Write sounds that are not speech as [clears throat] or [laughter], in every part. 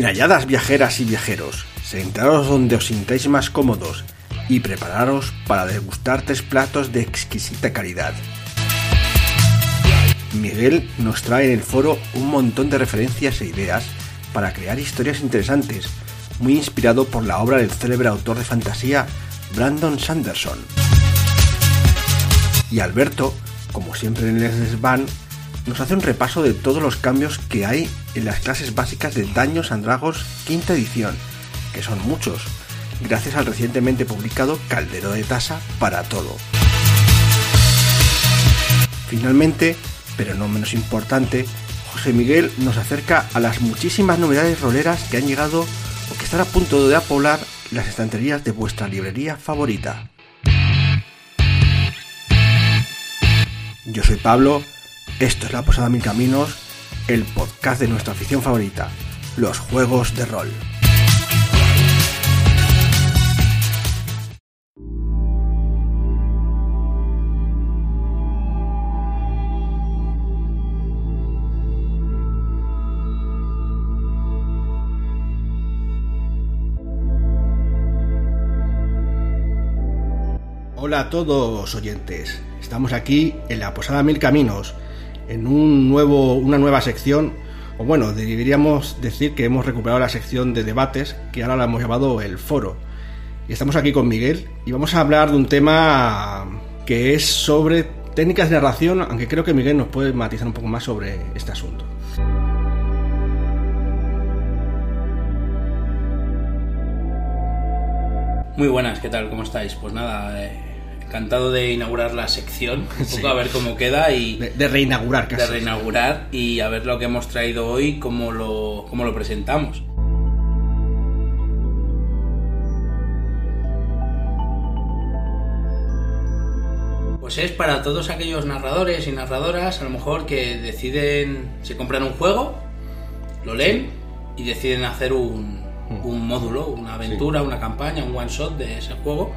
Bien viajeras y viajeros, sentaros donde os sintáis más cómodos y prepararos para degustar tres platos de exquisita calidad. Miguel nos trae en el foro un montón de referencias e ideas para crear historias interesantes, muy inspirado por la obra del célebre autor de fantasía Brandon Sanderson. Y Alberto, como siempre en el Svan, nos hace un repaso de todos los cambios que hay en las clases básicas de Daños and Dragons quinta edición, que son muchos, gracias al recientemente publicado Caldero de Tasa para todo. Finalmente, pero no menos importante, José Miguel nos acerca a las muchísimas novedades roleras que han llegado o que están a punto de apoblar las estanterías de vuestra librería favorita. Yo soy Pablo, esto es La Posada Mil Caminos, el podcast de nuestra afición favorita, los juegos de rol. Hola a todos oyentes, estamos aquí en la Posada Mil Caminos, en un nuevo, una nueva sección, o bueno, deberíamos decir que hemos recuperado la sección de debates, que ahora la hemos llamado el foro. Y estamos aquí con Miguel y vamos a hablar de un tema que es sobre técnicas de narración, aunque creo que Miguel nos puede matizar un poco más sobre este asunto. Muy buenas, ¿qué tal? ¿Cómo estáis? Pues nada, eh, encantado de inaugurar la sección, un poco [laughs] Sí. a ver cómo queda y De, de reinaugurar casi. de reinaugurar y a ver lo que hemos traído hoy, cómo lo, cómo lo presentamos. Pues es para todos aquellos narradores y narradoras, a lo mejor que deciden, se compran un juego, lo leen y deciden hacer un, un módulo, una aventura, una campaña, un one shot de ese juego.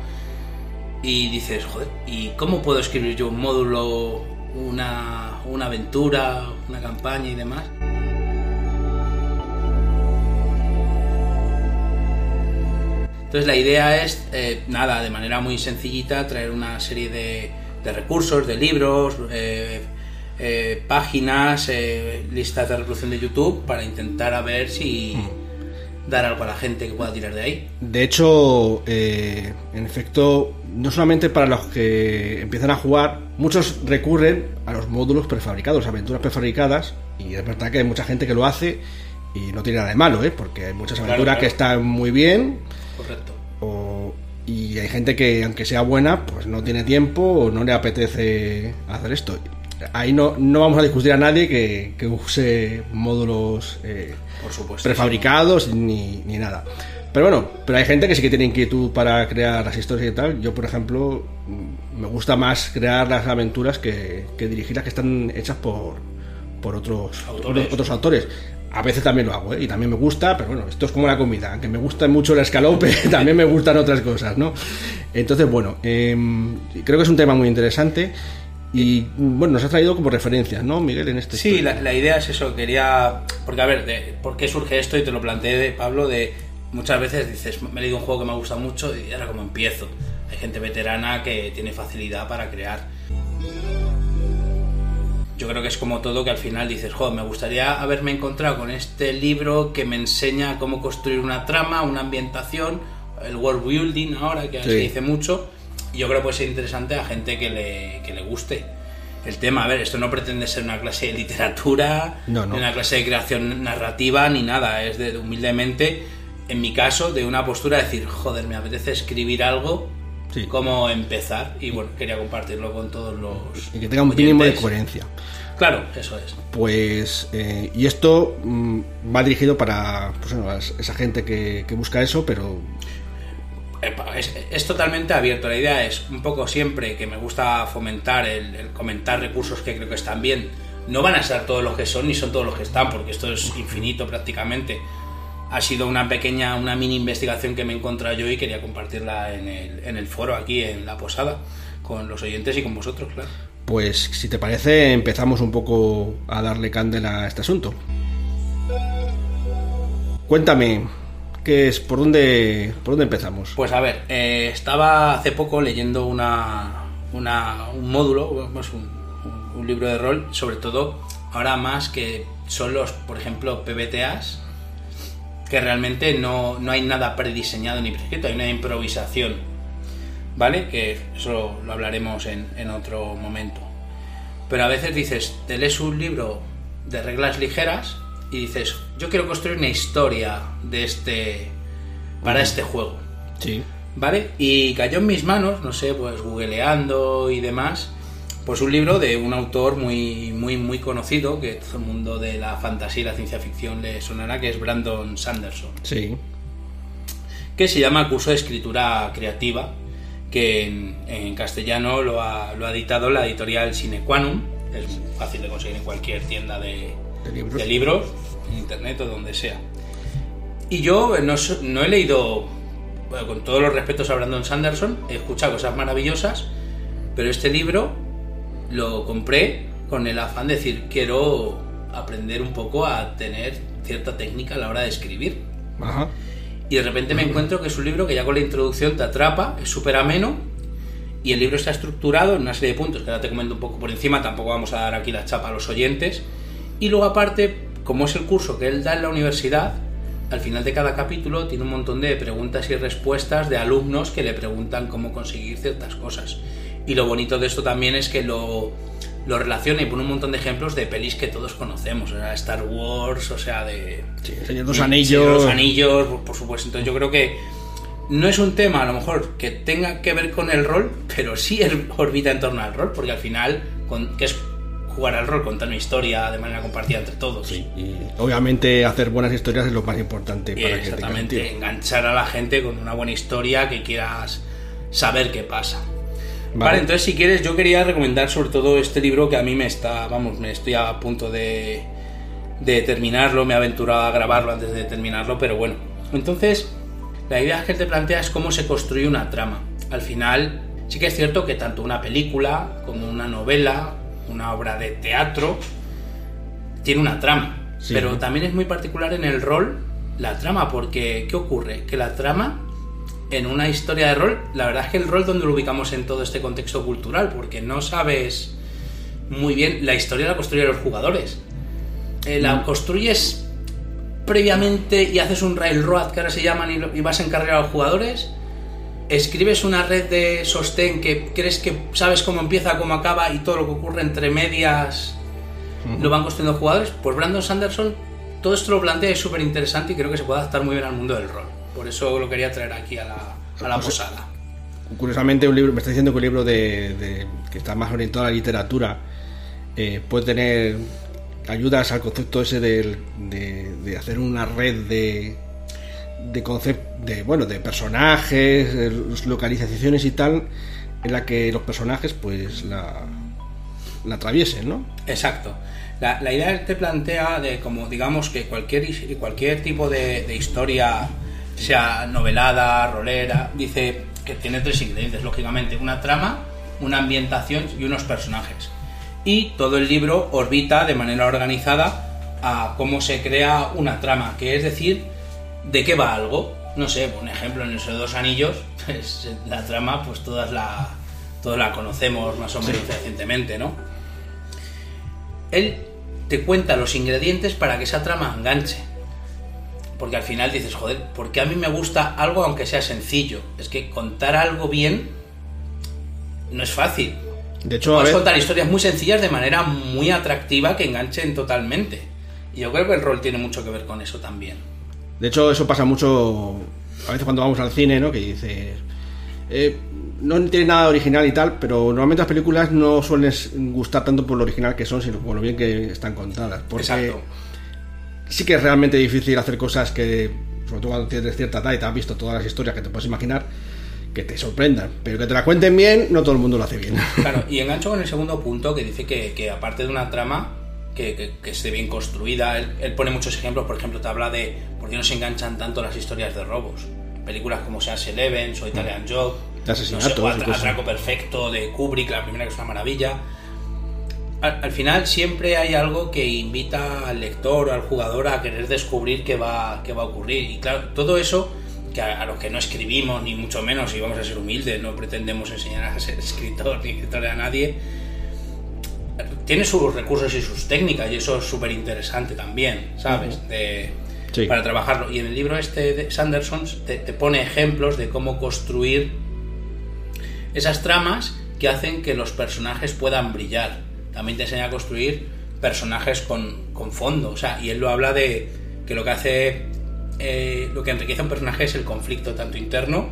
Y dices, joder, ¿y cómo puedo escribir yo un módulo, una, una aventura, una campaña y demás? Entonces la idea es, eh, nada, de manera muy sencillita, traer una serie de, de recursos, de libros, eh, eh, páginas, listas de reproducción de YouTube para intentar a ver si dar algo a la gente que pueda tirar de ahí. De hecho, en efecto, no solamente para los que empiezan a jugar, muchos recurren a los módulos prefabricados, aventuras prefabricadas, y es verdad que hay mucha gente que lo hace y no tiene nada de malo, ¿eh? porque hay muchas aventuras claro. que están muy bien Correcto. o- y hay gente que, aunque sea buena, pues no tiene tiempo o no le apetece hacer esto. Ahí no, no vamos a discutir a nadie que, que use módulos eh, Por supuesto. prefabricados ni, ni nada. Pero bueno, pero hay gente que sí que tiene inquietud para crear las historias y tal. Yo, por ejemplo, me gusta más crear las aventuras que, que dirigir las que están hechas por, por otros Autores. otros autores. A veces también lo hago, ¿eh? y también me gusta, pero bueno, esto es como la comida. Aunque me gusta mucho el escalope, [laughs] también me gustan otras cosas, ¿no? Entonces, bueno, em, creo que es un tema muy interesante. Y bueno, nos ha traído como referencias, ¿no, Miguel? En este Sí, la, la idea es eso, quería... Porque a ver, de, ¿por qué surge esto? Y te lo planteé, Pablo, de muchas veces dices, me he leído un juego que me gusta mucho y ahora como empiezo. Hay gente veterana que tiene facilidad para crear. Yo creo que es como todo que al final dices, joder, me gustaría haberme encontrado con este libro que me enseña cómo construir una trama, una ambientación, el world building ahora, que Sí. se dice mucho. Y yo creo que puede ser interesante a gente que le, que le guste el tema. A ver, esto no pretende ser una clase de literatura, No, no. ni una clase de creación narrativa, ni nada. Es de humildemente, en mi caso, de una postura de decir, joder, me apetece escribir algo, Sí. cómo empezar. Y bueno, quería compartirlo con todos los. Y que tenga un mínimo de coherencia. Claro, eso es. Pues, eh, y esto mm, va dirigido para pues, bueno, es- esa gente que, que busca eso, pero es totalmente abierto. La idea es un poco siempre que me gusta fomentar el, el comentar recursos que creo que están bien. No van a ser todos los que son ni son todos los que están, porque esto es infinito prácticamente. Ha sido una pequeña, una mini investigación que me he encontrado yo y quería compartirla en el, en el foro aquí en la posada con los oyentes y con vosotros, claro. pues si te parece empezamos un poco a darle candela a este asunto. cuéntame, ¿qué es? ¿Por dónde, por dónde empezamos? Pues a ver, eh, estaba hace poco leyendo una, una- un módulo, pues un, un- un libro de rol, sobre todo ahora más que son los, por ejemplo, PBTAs, que realmente no, no hay nada prediseñado ni prescrito, hay una improvisación, ¿vale? Que eso lo, hablaremos en, en otro momento. Pero a veces dices, te lees un libro de reglas ligeras y dices, yo quiero construir una historia de este para este juego. Sí. ¿Vale? Y cayó en mis manos, no sé, pues googleando y demás, pues un libro de un autor muy, muy, muy conocido, que todo el mundo de la fantasía y la ciencia ficción le sonará, que es Brandon Sanderson, Sí. que se llama Curso de Escritura Creativa, que en, en castellano lo ha, lo ha editado la editorial Sine Qua Non, es fácil de conseguir en cualquier tienda de, De libros. de libros, en internet o donde sea. Y yo no, no he leído, bueno, con todos los respetos a Brandon Sanderson, he escuchado cosas maravillosas, pero este libro lo compré con el afán de decir, quiero aprender un poco a tener cierta técnica a la hora de escribir. Ajá. Y de repente me encuentro que es un libro que ya con la introducción te atrapa, es súper ameno, y el libro está estructurado en una serie de puntos que ahora te comento un poco por encima, tampoco vamos a dar aquí la chapa a los oyentes. Y luego aparte, como es el curso que él da en la universidad, al final de cada capítulo tiene un montón de preguntas y respuestas de alumnos que le preguntan cómo conseguir ciertas cosas. Y lo bonito de esto también es que lo, lo relaciona y pone un montón de ejemplos de pelis que todos conocemos, o sea, Star Wars, o sea, de... Sí, Señor los Anillos. Los anillos, por, por supuesto. Entonces yo creo que no es un tema a lo mejor que tenga que ver con el rol, pero sí orbita en torno al rol, porque al final, con, que es jugar al rol, contar una historia de manera compartida entre todos. Sí, y obviamente hacer buenas historias es lo más importante para que exactamente, tiro. enganchar a la gente con una buena historia que quieras saber qué pasa. Vale. Vale. entonces si quieres yo quería recomendar sobre todo este libro que a mí me está, vamos, me estoy a punto de, de terminarlo, me he aventurado a grabarlo antes de terminarlo, pero bueno. Entonces, la idea que te plantea es cómo se construye una trama. Al final, sí que es cierto que tanto una película como una novela, una obra de teatro, tiene una trama. Sí. Pero también es muy particular en el rol la trama, porque ¿qué ocurre? Que la trama en una historia de rol, la verdad es que el rol donde lo ubicamos en todo este contexto cultural, porque no sabes muy bien, la historia la construyen los jugadores. Eh, la Mm. construyes previamente y haces un railroad que ahora se llaman y, lo- y vas a encargar a los jugadores. Escribes una red de sostén que crees que sabes cómo empieza, cómo acaba y todo lo que ocurre entre medias lo van construyendo los jugadores. Pues Brandon Sanderson todo esto lo plantea y es súper interesante y creo que se puede adaptar muy bien al mundo del rol. Por eso lo quería traer aquí a la, a la Pues, posada. Curiosamente, un libro, me está diciendo que un libro de, de- que está más orientado a la literatura eh, puede tener ayudas al concepto ese de, de hacer una red de de concep- de bueno de personajes, de localizaciones y tal, en la que los personajes pues la, la atraviesen, ¿no? Exacto. La, la idea te plantea de como digamos que cualquier, cualquier tipo de, de historia, sea novelada, rolera, dice que tiene tres ingredientes, lógicamente, una trama, una ambientación y unos personajes. Y todo el libro orbita de manera organizada a cómo se crea una trama, que es decir, de qué va algo. No sé, un ejemplo, en el Señor de dos Anillos, [laughs] pues la trama, pues todas la, todos la conocemos más o menos recientemente, ¿no? él te cuenta los ingredientes para que esa trama enganche. Porque al final dices, joder, porque a mí me gusta algo aunque sea sencillo. Es que contar algo bien no es fácil. De hecho, a Puedes ver, contar historias muy sencillas de manera muy atractiva que enganchen totalmente. Y yo creo que el rol tiene mucho que ver con eso también. De hecho, eso pasa mucho a veces cuando vamos al cine, ¿no? Que dices, eh, no tiene nada original y tal, pero normalmente las películas no suelen gustar tanto por lo original que son, sino por lo bien que están contadas. Porque Exacto. Sí que es realmente difícil hacer cosas que, sobre todo cuando tienes cierta edad y te has visto todas las historias que te puedes imaginar, que te sorprendan. Pero que te la cuenten bien, no todo el mundo lo hace bien. [laughs] Claro, y engancho con el segundo punto que dice que, que aparte de una trama que, que- que esté bien construida, él, él pone muchos ejemplos, por ejemplo, te habla de por qué no se enganchan tanto las historias de robos. Películas como Seas Eleven o Italian Job, De asesinatos no sé. Atraco Perfecto de Kubrick, la primera que es una maravilla. Al, final siempre hay algo que invita al lector o al jugador a querer descubrir qué va, qué va a ocurrir. Y claro, todo eso, que a, los que no escribimos, ni mucho menos, y vamos a ser humildes, no pretendemos enseñar a ser [laughs] escritor ni escritor a nadie, tiene sus recursos y sus técnicas, y eso es súper interesante también, ¿sabes? De, Para trabajarlo. Y en el libro este de Sanderson te, te pone ejemplos de cómo construir esas tramas que hacen que los personajes puedan brillar también te enseña a construir personajes con, con fondo. O sea, y él lo habla de que lo que hace, eh, lo que enriquece a un personaje es el conflicto tanto interno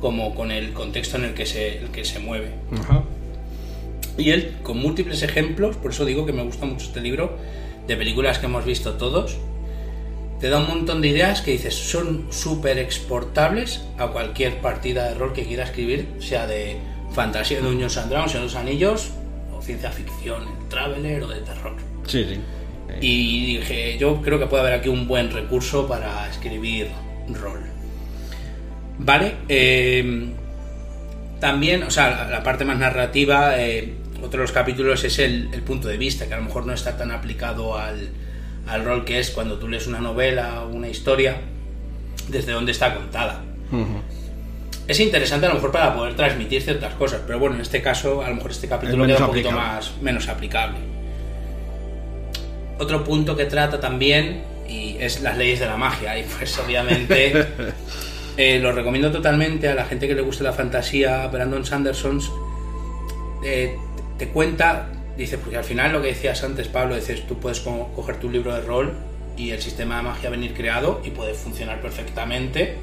como con el contexto en el que se, el que se mueve. Y él, con múltiples ejemplos, por eso digo que me gusta mucho este libro, de películas que hemos visto todos, te da un montón de ideas que dices son súper exportables a cualquier partida de rol que quiera escribir, sea de fantasía de Dungeons and Dragons, de los anillos, ciencia ficción, el Traveler o de terror. Sí, sí. Y dije, yo creo que puede haber aquí un buen recurso para escribir rol. Vale. Em, también, o sea, la parte más narrativa, eh, otro de los capítulos es el, punto de vista, que a lo mejor no está tan aplicado al, al rol que es cuando tú lees una novela o una historia, desde dónde está contada es interesante a lo mejor para poder transmitir ciertas cosas, pero bueno, en este caso a lo mejor este capítulo queda un poquito más menos aplicable. Otro punto que trata también y es las leyes de la magia y pues [laughs] obviamente eh, lo recomiendo totalmente a la gente que le guste la fantasía. Brandon Sanderson eh, te cuenta, dice, porque al final lo que decías antes, Pablo, dices, tú puedes coger tu libro de rol y el sistema de magia venir creado y puede funcionar perfectamente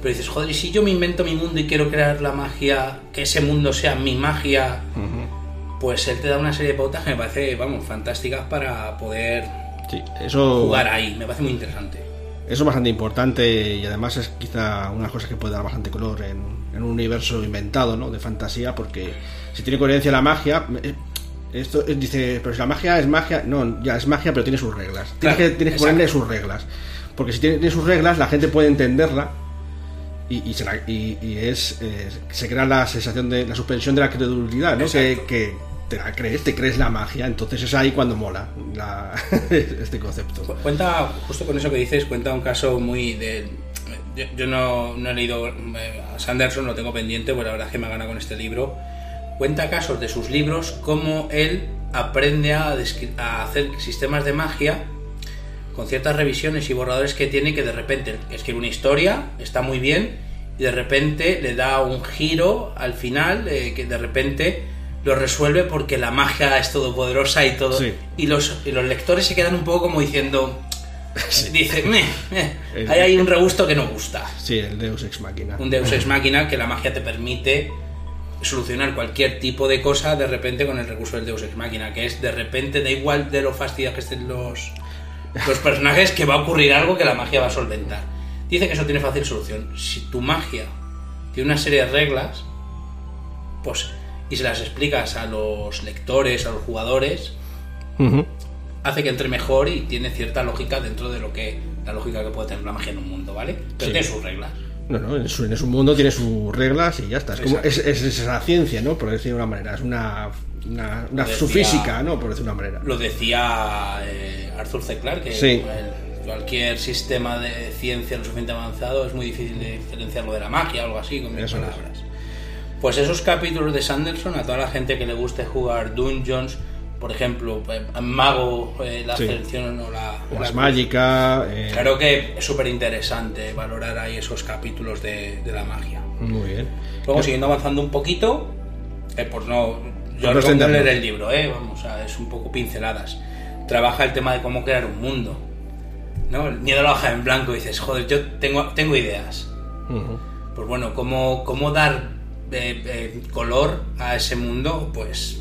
pero dices, joder, y si yo me invento mi mundo y quiero crear la magia, que ese mundo sea mi magia, pues él te da una serie de pautas que me parece, vamos, fantásticas para poder jugar ahí. Me parece muy interesante. Eso es bastante importante y además es quizá una cosa que puede dar bastante color en, un universo inventado, ¿no? De fantasía, porque si tiene coherencia la magia, eh, esto dice, pero si la magia es magia, no, ya es magia, pero tiene sus reglas. tienes que, tienes que ponerle sus reglas. Porque si tiene, sus reglas, la gente puede entenderla y, y, es, eh, se crea la sensación de la suspensión de la credulidad, ¿no? Que, te la crees, te crees la magia, entonces es ahí cuando mola [laughs] este concepto. Cuenta, justo con eso que dices, cuenta un caso muy de... Yo, no, he leído eh, a Sanderson, lo tengo pendiente, pues la verdad es que me gana con este libro. Cuenta casos de sus libros, cómo él aprende a, a hacer sistemas de magia con ciertas revisiones y borradores que tiene que de repente escribe una historia, está muy bien, y de repente le da un giro al final, eh, que de repente lo resuelve porque la magia es todopoderosa y todo. Y, los, los lectores se quedan un poco como diciendo... [laughs] Dice, hay ahí un regusto que no gusta. Sí, el Deus Ex Machina. Un Deus Ex [laughs] Machina que la magia te permite solucionar cualquier tipo de cosa de repente con el recurso del Deus Ex Machina, que es de repente, da igual de lo fastidiados que estén los, los personajes que va a ocurrir algo que la magia va a solventar. Dice que eso tiene fácil solución. Si tu magia tiene una serie de reglas, pues, y se las explicas a los lectores, a los jugadores, hace que entre mejor y tiene cierta lógica dentro de lo que la lógica que puede tener la magia en un mundo, ¿vale? Pero tiene sus reglas. No, no, en su, mundo tiene sus reglas y ya está. Es, como, es, es, esa ciencia, ¿no? Por decir de una manera. Es una una, su física, ¿no? Por decir una manera. Lo decía eh, Arthur C. Clarke, que cualquier sistema de ciencia lo suficiente avanzado es muy difícil de diferenciarlo de la magia o algo así, con mis palabras. Pues esos capítulos de Sanderson, a toda la gente que le guste jugar Dungeons, por ejemplo, eh, Mago, eh, la selección o la... Las mágica... Claro que es súper interesante valorar ahí esos capítulos de, la magia. Muy bien. Luego, siguiendo avanzando un poquito, por no yo recomiendo leer el libro, ¿eh? Vamos, es un poco pinceladas. Trabaja el tema de cómo crear un mundo. ¿no? El miedo a la hoja en blanco. Y dices, joder, yo tengo, tengo ideas. Pues bueno, ¿cómo, cómo dar eh, eh, color a ese mundo? Pues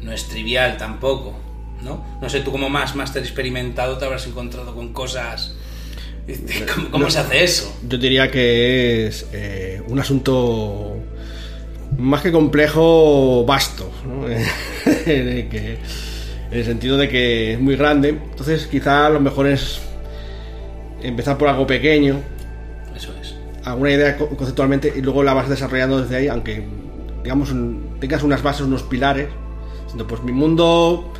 no es trivial tampoco. ¿no? No sé, tú como más máster experimentado te habrás encontrado con cosas... ¿Cómo, se hace eso? Yo diría que es eh, un asunto más que complejo, vasto, [laughs] en, el sentido de que es muy grande. Entonces, quizá lo mejor es empezar por algo pequeño. Eso es. Alguna idea conceptualmente y luego la vas desarrollando desde ahí, aunque digamos tengas unas bases, unos pilares. Diciendo, pues mi mundo,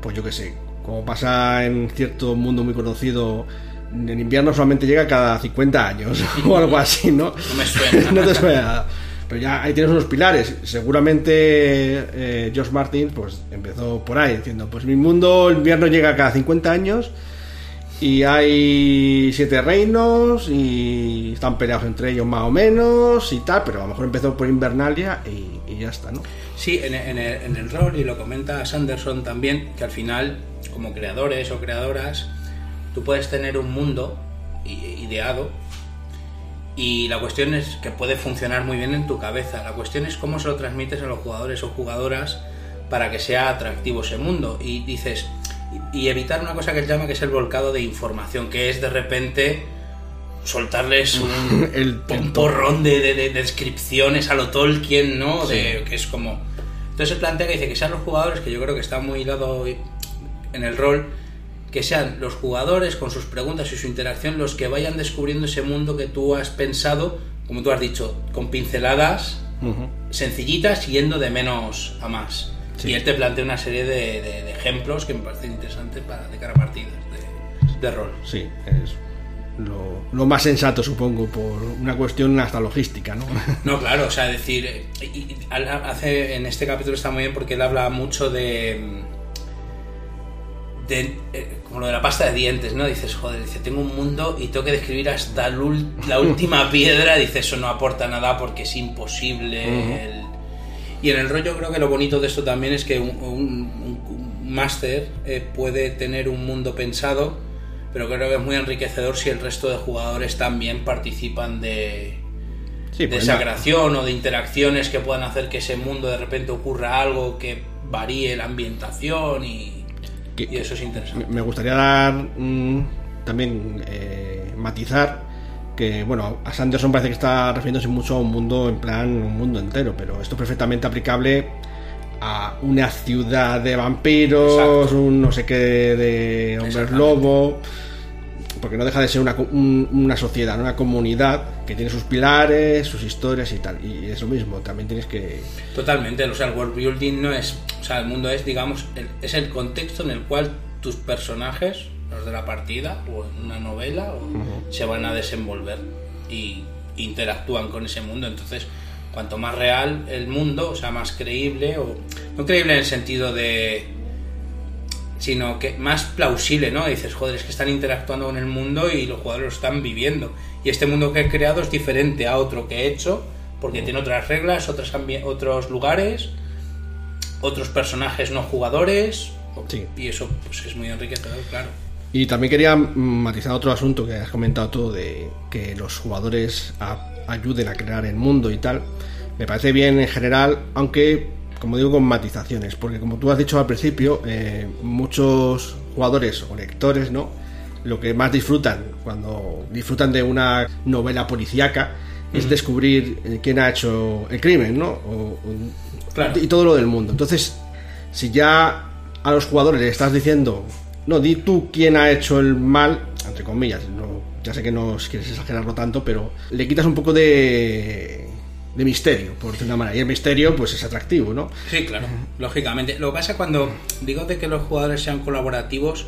pues yo qué sé, como pasa en cierto mundo muy conocido, en invierno solamente llega cada 50 años [laughs] o algo así, ¿no? No me suena. [laughs] no te suena. Pero ya ahí tienes unos pilares. Seguramente eh, George Martin pues empezó por ahí diciendo, pues mi mundo el invierno llega cada 50 años y hay siete reinos y están peleados entre ellos más o menos y tal, pero a lo mejor empezó por Invernalia y, ya está, ¿no? Sí, en, el, en el rol, y lo comenta Sanderson también, que al final, como creadores o creadoras, tú puedes tener un mundo ideado y la cuestión es que puede funcionar muy bien en tu cabeza. La cuestión es cómo se lo transmites a los jugadores o jugadoras para que sea atractivo ese mundo. Y dices, y, evitar una cosa que él llama que es el volcado de información, que es de repente soltarles un, [laughs] El- un porrón de, de- de descripciones a lo Tolkien, ¿no? De, que es como... Entonces se plantea que dice que sean los jugadores, que yo creo que está muy hilado en el rol, que sean los jugadores con sus preguntas y su interacción los que vayan descubriendo ese mundo que tú has pensado, como tú has dicho, con pinceladas Ujú. sencillitas yendo de menos a más. Sí. Y él te plantea una serie de, de- de ejemplos que me parecen interesantes para de cara a partidas de, de rol. Sí, es lo, lo más sensato, supongo, por una cuestión hasta logística, ¿no? [laughs] No, claro, o sea, decir, hace en este capítulo está muy bien porque él habla mucho de, de eh, como lo de la pasta de dientes, ¿no? Dices, joder, dice, tengo un mundo y tengo que describir hasta la [laughs] última piedra, dice, eso no aporta nada porque es imposible. el- Y en el rollo creo que lo bonito de esto también es que un, un- un máster eh, puede tener un mundo pensado, pero creo que es muy enriquecedor si el resto de jugadores también participan de, Sí, de pues esa nada. creación o de interacciones que puedan hacer que ese mundo de repente ocurra algo que varíe la ambientación y, Que- y eso es interesante. Me- gustaría dar mm, también eh, matizar que, bueno, a Sanderson parece que está refiriéndose mucho a un mundo en plan, un mundo entero, pero esto es perfectamente aplicable a una ciudad de vampiros, Exacto. un no sé qué de hombres lobo, porque no deja de ser una, un- una sociedad, una comunidad que tiene sus pilares, sus historias y tal, y es lo mismo, también tienes que... Totalmente, o sea, el world building no es, o sea, el mundo es, digamos, el- es el contexto en el cual tus personajes, los de la partida o en una novela, o- se van a desenvolver y interactúan con ese mundo. Entonces, cuanto más real el mundo, o sea, más creíble, o no creíble en el sentido de sino que más plausible, ¿no? Dices, joder, es que están interactuando con el mundo y los jugadores lo están viviendo. Y este mundo que he creado es diferente a otro que he hecho, porque tiene otras reglas, otros, otros lugares, otros personajes no jugadores, Sí. y eso pues es muy enriquecedor, claro. Y también quería mm, matizar otro asunto que has comentado tú de que los jugadores a- ayuden a crear el mundo y tal. Me parece bien en general, aunque como digo con matizaciones, porque como tú has dicho al principio, eh, muchos jugadores o lectores, ¿no? Lo que más disfrutan cuando disfrutan de una novela policíaca es descubrir eh, quién ha hecho el crimen, ¿no? O- o- Claro. Y todo lo del mundo. Entonces, si ya a los jugadores le estás diciendo, no, di tú quién ha hecho el mal, entre comillas, no, ya sé que no quieres exagerarlo tanto, pero le quitas un poco de, de misterio, por decirlo de una manera. Y el misterio, pues es atractivo, ¿no? Sí, claro, lógicamente. Lo que pasa cuando digo de que los jugadores sean colaborativos,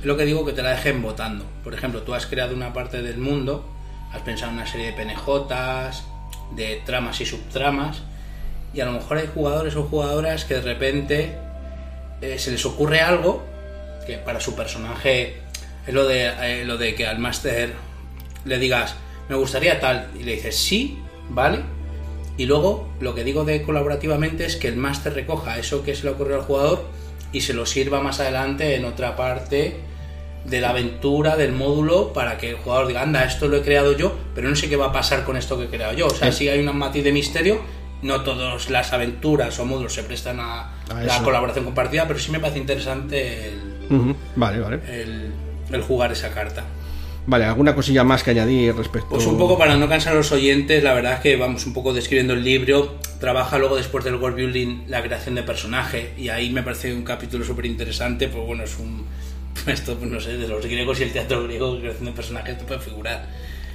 es lo que digo que te la dejen votando. Por ejemplo, tú has creado una parte del mundo, has pensado en una serie de PNJs, de tramas y subtramas, y a lo mejor hay jugadores o jugadoras que de repente eh, se les ocurre algo que para su personaje es lo de, eh, lo de que al máster le digas, me gustaría tal, y le dices, sí, vale, y luego lo que digo de colaborativamente es que el máster recoja eso que se le ocurrió al jugador y se lo sirva más adelante en otra parte de la aventura, del módulo, para que el jugador diga, anda, esto lo he creado yo, pero no sé qué va a pasar con esto que he creado yo. O sea, Eh. si hay un matiz de misterio, no todas las aventuras o módulos se prestan a, A la colaboración compartida, pero sí me parece interesante el, Vale, vale. el- el jugar esa carta. Vale, ¿alguna cosilla más que añadir respecto Pues un poco para no cansar a los oyentes, la verdad es que vamos un poco describiendo el libro. Trabaja luego después del world building la creación de personaje y ahí me parece un capítulo súper interesante. Pues bueno, es un. [laughs] Esto, pues no sé, de los griegos y el teatro griego, creación de personajes, te puede figurar.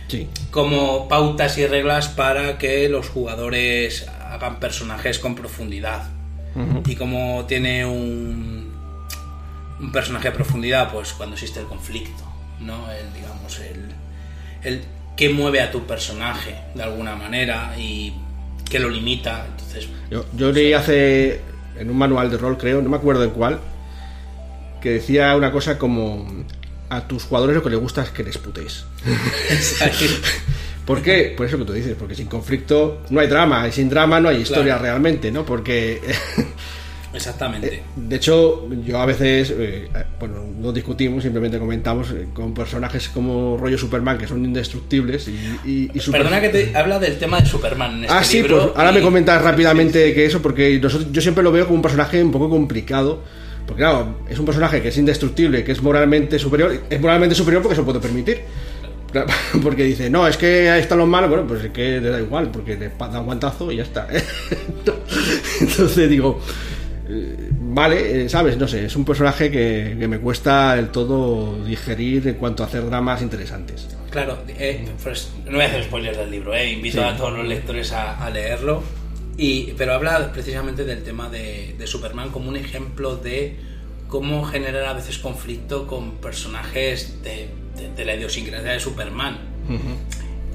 Sí, Como pautas y reglas para que los jugadores hagan personajes con profundidad. y cómo tiene un, un personaje de profundidad, pues cuando existe el conflicto, ¿no? El, digamos, el, el que mueve a tu personaje de alguna manera y que lo limita. Entonces, Yo, yo leí hace en un manual de rol, creo, no me acuerdo en cuál, que decía una cosa como a tus jugadores lo que les gusta es que les putéis. [laughs] ¿Por qué? Por eso que tú dices, porque sin conflicto no hay drama, y sin drama no hay historia Claro. realmente, ¿no? Porque exactamente. De hecho, yo a veces, eh, bueno, no discutimos, simplemente comentamos eh, con personajes como rollo Superman que son indestructibles y, y- y Perdona que te habla del tema de Superman en este Ah, sí, libro pues ahora y- me comentas rápidamente que eso, porque nosotros, yo siempre lo veo como un personaje un poco complicado. Porque claro, es un personaje que es indestructible, que es moralmente superior. Es moralmente superior porque se lo puede permitir. [laughs] Porque dice, no, es que ahí están los malos. Bueno, pues es que le da igual, porque le da un guantazo y ya está. [laughs] Entonces digo, eh, vale, eh, ¿sabes? No sé, es un personaje que, que me cuesta del todo digerir en cuanto a hacer dramas interesantes. Claro, eh, pues, no voy a hacer spoilers del libro, eh, invito Sí. a todos los lectores a, a leerlo. Y, pero habla precisamente del tema de, de Superman como un ejemplo de cómo generar a veces conflicto con personajes de, de- de la idiosincrasia de Superman.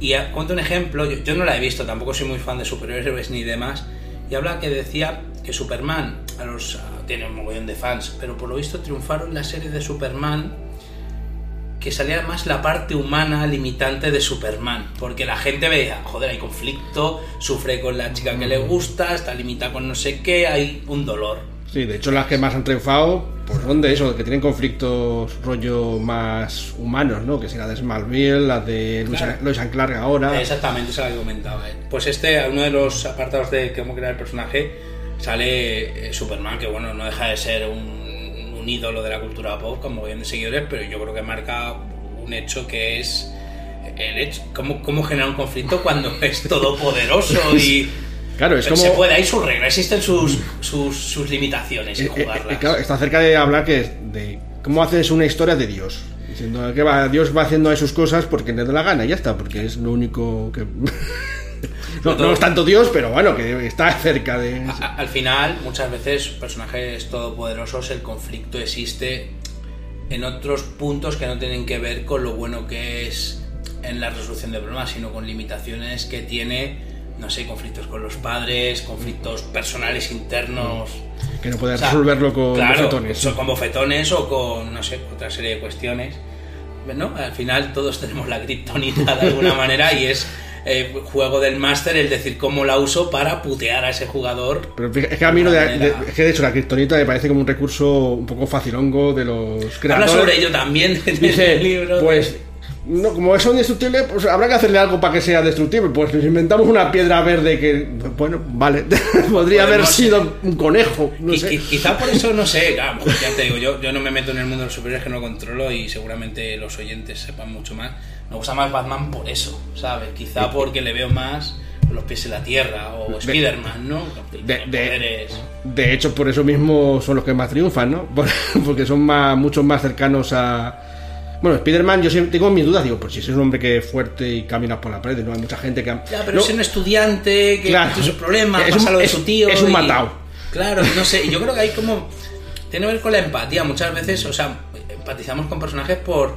Y a- cuento un ejemplo, yo, yo no la he visto, tampoco soy muy fan de superhéroes ni demás, y habla que decía que Superman a los, a- tiene un mogollón de fans, pero por lo visto triunfaron la serie de Superman que salía más la parte humana limitante de Superman, porque la gente veía, joder, hay conflicto, sufre con la chica que le gusta, está limitada con no sé qué, hay un dolor. Sí, de hecho las que más han triunfado pues son de eso, que tienen conflictos rollo más humanos, ¿no? Que será de Smallville, las de Claro. Lois and Clark ahora. Exactamente, esa es la que comentaba él. Pues este, uno de los apartados de cómo crear el personaje, sale eh, Superman, que bueno, no deja de ser un, un ídolo de la cultura pop, con mogollón de seguidores, pero yo creo que marca un hecho que es el hecho, cómo, cómo generar un conflicto cuando es todopoderoso [laughs] y... Claro, es Pero como... Se puede, hay sus reglas, existen sus, sus, sus limitaciones en eh, eh, jugarlas. eh, claro, está cerca de hablar que de cómo haces una historia de Dios. Diciendo que va, Dios va haciendo ahí sus cosas porque le da la gana y ya está, porque es lo único que... [laughs] no, no es tanto Dios, pero bueno, que está cerca de... A- al final, muchas veces, personajes todopoderosos, el conflicto existe en otros puntos que no tienen que ver con lo bueno que es en la resolución de problemas, sino con limitaciones que tiene, no sé, conflictos con los padres, conflictos personales internos. Que no puedes O sea, resolverlo con claro, bofetones. o con bofetones o con, no sé, otra serie de cuestiones. ¿No? Al final todos [laughs] tenemos la kriptonita de alguna manera y es eh, juego del máster el decir cómo la uso para putear a ese jugador. Pero es que a mí de, manera. de- es que de hecho la kriptonita me parece como un recurso un poco facilongo de los Habla creadores. sobre ello también [laughs] en Dice, el libro. pues, no, como es indestructible, pues habrá que hacerle algo para que sea destructible. Pues nos inventamos una piedra verde que, bueno, vale, [laughs] podría haber sido un conejo, no sé. Quizá por eso, no sé, claro, ya te digo, yo, yo no me meto en el mundo de los superhéroes que no controlo y seguramente los oyentes sepan mucho más. Me gusta más Batman por eso, ¿sabes? Quizá porque le veo más los pies en la tierra o Spider-Man, ¿no? de- de- hecho, por eso mismo son los que más triunfan, ¿no? [laughs] Por- Porque son más, mucho más cercanos a... Bueno, Spider-Man, yo siempre tengo mis dudas, digo, pues si es un hombre que es fuerte y camina por la pared, no hay mucha gente que... Ya, pero No, es un estudiante que Claro. tiene sus problemas, Es pasa un- lo de es- su tío. es un y- matao. Claro, no sé, yo creo que hay como. Tiene que ver con la empatía. Muchas veces, o sea, empatizamos con personajes por.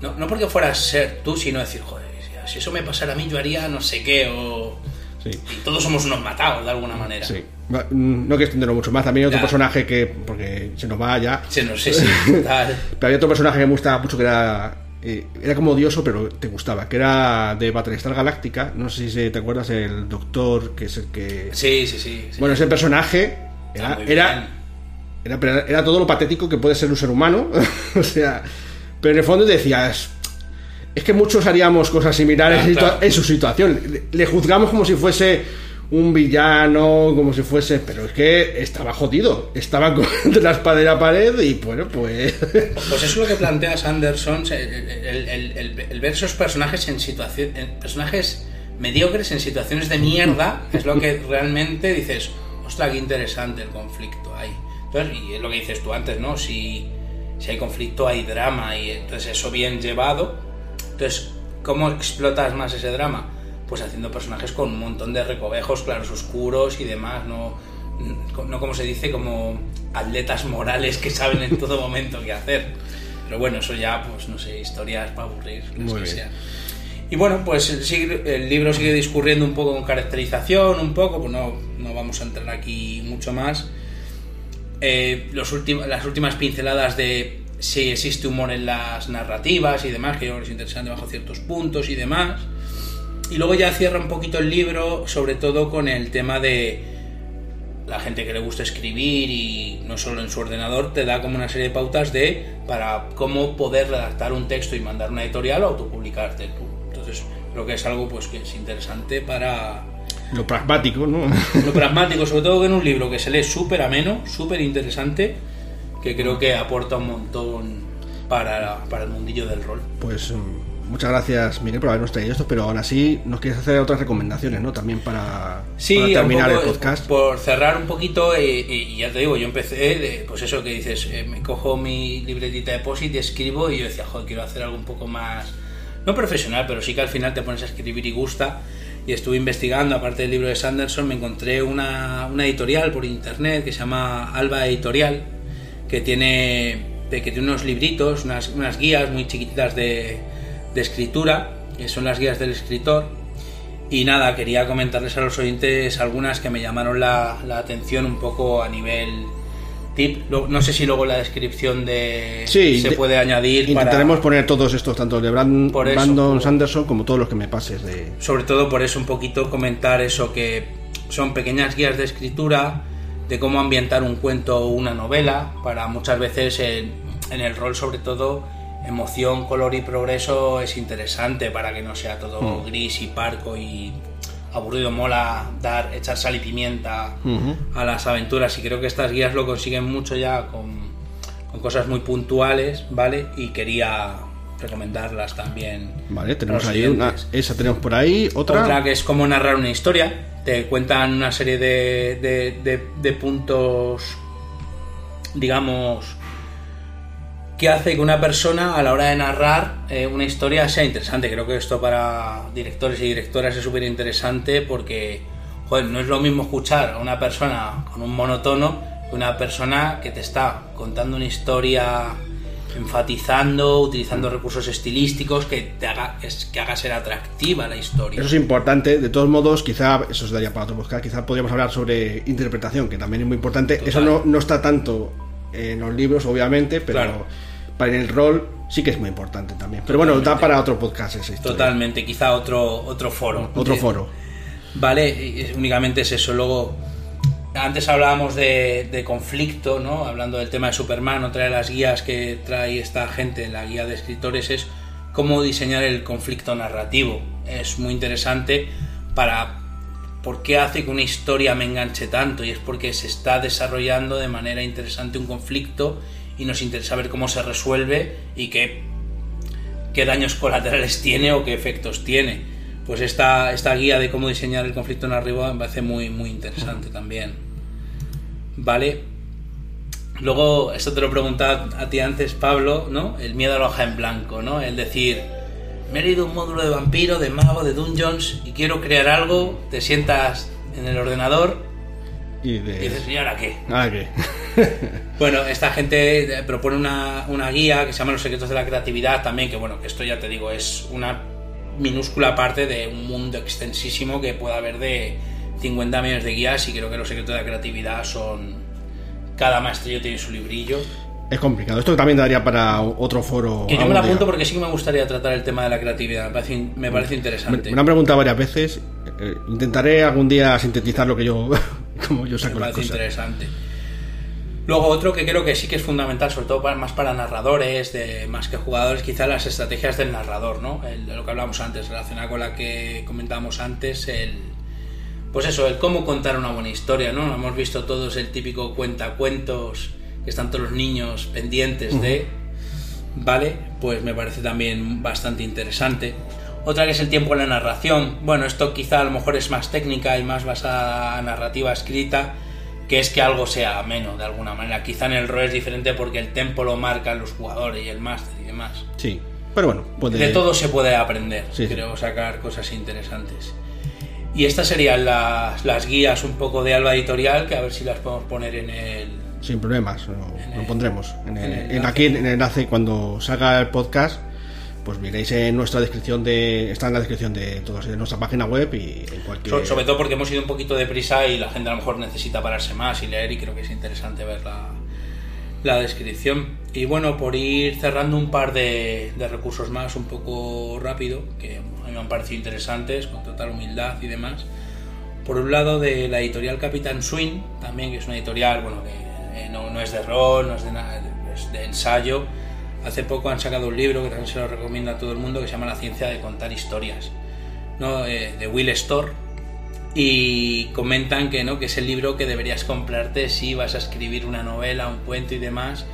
No, no porque fueras ser tú, sino decir, joder, si eso me pasara a mí, yo haría no sé qué, o. Sí. Y todos somos unos matados de alguna manera. Sí. Mm, No quiero extenderlo mucho más. También hay otro Ya. personaje que, porque se nos va ya. Sí, no sé si. tal. Pero había otro personaje que me gustaba mucho que era. eh, era como odioso, pero te gustaba. Que era de Battlestar Galáctica. No sé si se- te acuerdas, el doctor, que es el que. Sí, sí, sí. sí. Bueno, ese personaje era, era, era todo lo patético que puede ser un ser humano. [laughs] o sea, pero en el fondo decías. Es que muchos haríamos cosas similares Ah, en, situa- claro. en su situación. Le, juzgamos como si fuese un villano, como si fuese. Pero es que estaba jodido. Estaba con- entre la espada y la pared y bueno, pues. [laughs] Pues eso es lo que plantea Sanderson, el, el- el- ver esos personajes en situaciones, personajes mediocres en situaciones de mierda, es lo que [laughs] realmente dices, ostras, qué interesante el conflicto ahí. Entonces, y es lo que dices tú antes, ¿no? Si, si hay conflicto hay drama y entonces eso bien llevado. Entonces, ¿cómo explotas más ese drama? Pues haciendo personajes con un montón de recovejos claros oscuros y demás, no, no como se dice, como atletas morales que saben en todo momento qué hacer. Pero bueno, eso ya, pues no sé, historias para aburrir, las que sean. Y bueno, pues el libro sigue discurriendo un poco con caracterización, un poco, pues no, no vamos a entrar aquí mucho más. Eh, los últimos, las últimas pinceladas de si existe humor en las narrativas y demás, que yo creo que es interesante bajo ciertos puntos y demás. Y luego ya cierra un poquito el libro, sobre todo con el tema de la gente que le gusta escribir y no solo en su ordenador, te da como una serie de pautas de para cómo poder redactar un texto y mandar una editorial o autopublicarte tú. Entonces, creo que es algo pues que es interesante para Lo pragmático, ¿no? lo pragmático, sobre todo que en un libro que se lee súper ameno, súper interesante, que creo que aporta un montón para, para el mundillo del rol. Pues mm, muchas gracias, Miguel, por habernos traído esto, pero aún así nos quieres hacer otras recomendaciones, ¿no? También para, Sí, para terminar un el poco, podcast. Por cerrar un poquito, eh, y ya te digo, yo empecé, pues eso que dices, eh, me cojo mi libretita de POSIT y escribo, y yo decía, joder, quiero hacer algo un poco más, no profesional, pero sí que al final te pones a escribir y gusta. Y estuve investigando, aparte del libro de Sanderson, me encontré una, una editorial por internet que se llama Alba Editorial, que tiene, que tiene unos libritos, unas, unas guías muy chiquititas de, de escritura, que son las guías del escritor. Y nada, quería comentarles a los oyentes algunas que me llamaron la, la atención un poco a nivel tip. No sé si luego en la descripción de Sí, se de- puede añadir para- Intentaremos poner todos estos, tanto de Brand- Por eso, Brandon por- Sanderson como todos los que me pases de... sobre todo por eso un poquito comentar eso que son pequeñas guías de escritura de cómo ambientar un cuento o una novela para muchas veces en, en el rol sobre todo emoción color y progreso es interesante para que no sea todo gris y parco y aburrido. Mola dar echar sal y pimienta a las aventuras y creo que estas guías lo consiguen mucho ya con, con cosas muy puntuales vale y quería recomendarlas también Vale, tenemos ahí una... Esa tenemos por ahí, otra... Otra que es como narrar una historia. Te cuentan una serie de, de- de- de puntos, digamos, que hace que una persona a la hora de narrar eh, una historia sea interesante. Creo que esto para directores y directoras es súper interesante porque, joder, no es lo mismo escuchar a una persona con un monotono que una persona que te está contando una historia enfatizando, utilizando recursos estilísticos que te haga que haga ser atractiva la historia. Eso es importante, de todos modos, quizá, eso se daría para otro podcast, quizá podríamos hablar sobre interpretación, que también es muy importante. Total. Eso no, no está tanto en los libros, obviamente, pero Claro. para el rol sí que es muy importante también. Pero bueno, da para otro podcast esa historia. Totalmente, quizá otro otro foro. Otro foro. Vale, únicamente es eso. Luego, antes hablábamos de, conflicto, ¿no? Hablando del tema de Superman, otra de las guías que trae esta gente, la guía de escritores, es cómo diseñar el conflicto narrativo. Es muy interesante para por qué hace que una historia me enganche tanto y es porque se está desarrollando de manera interesante un conflicto y nos interesa ver cómo se resuelve y qué qué daños colaterales [laughs] tiene o qué efectos tiene. Pues esta, esta guía de cómo diseñar el conflicto narrativo me parece muy, muy interesante también. Vale. Luego, esto te lo preguntaba a ti antes, Pablo, ¿no? El miedo a la hoja en blanco, ¿no? El decir, me he leído un módulo de vampiro, de mago, de dungeons y quiero crear algo, te sientas en el ordenador Y y de... dices, ¿y ahora qué? Ah, ¿qué? [laughs] [laughs] Bueno, esta gente eh, propone una, una guía que se llama Los secretos de la creatividad también, que bueno, que esto ya te digo, es una minúscula parte de un mundo extensísimo que puede haber de 50 millones de guías y creo que los secretos de la creatividad son... Cada maestrillo tiene su librillo. Es complicado. Esto también daría para otro foro. Que yo me día. apunto porque sí que me gustaría tratar el tema de la creatividad, me parece, me parece interesante. me lo han preguntado varias veces. Eh, intentaré algún día sintetizar lo que yo, [laughs] como yo saco Me las parece cosas. interesante. Luego otro que creo que sí que es fundamental, sobre todo para, más para narradores, de, más que jugadores, quizás las estrategias del narrador, ¿no? El- de lo que hablábamos antes, relacionado con la que comentábamos antes, el... Pues eso, el cómo contar una buena historia, ¿no? Hemos visto todos el típico cuentacuentos que están todos los niños pendientes de... ¿Vale? Pues me parece también bastante interesante. Otra que es el tiempo en la narración. Bueno, esto quizá a lo mejor es más técnica y más basada en narrativa escrita, que es que algo sea ameno de alguna manera. Quizá en el rol es diferente porque el tempo lo marcan los jugadores y el máster y demás. Sí. Pero bueno, puede. De todo se puede aprender, Sí, sí. creo, sacar cosas interesantes. Y estas serían las, las guías un poco de Alba Editorial, que a ver si las podemos poner en el... Sin problemas, lo, pondremos. En, el- en aquí en el enlace cuando salga el podcast, pues miréis en nuestra descripción de. Está en la descripción de todos, de nuestra página web y en cualquier. So- sobre todo porque hemos ido un poquito deprisa y la gente a lo mejor necesita pararse más y leer y creo que es interesante ver la, la descripción. Y bueno, por ir cerrando un par de, de recursos más un poco rápido, que a mí me han parecido interesantes, con total humildad y demás. Por un lado de la editorial Capitán Swing, también que es una editorial, bueno, que eh, no, es de rol, no es de es de ensayo. Hace poco han sacado un libro que también se lo recomiendo a todo el mundo que se llama La ciencia de contar historias, ¿no? Eh, de Will Storr, y comentan que no que es el libro que deberías comprarte si vas a escribir una novela, un cuento y demás,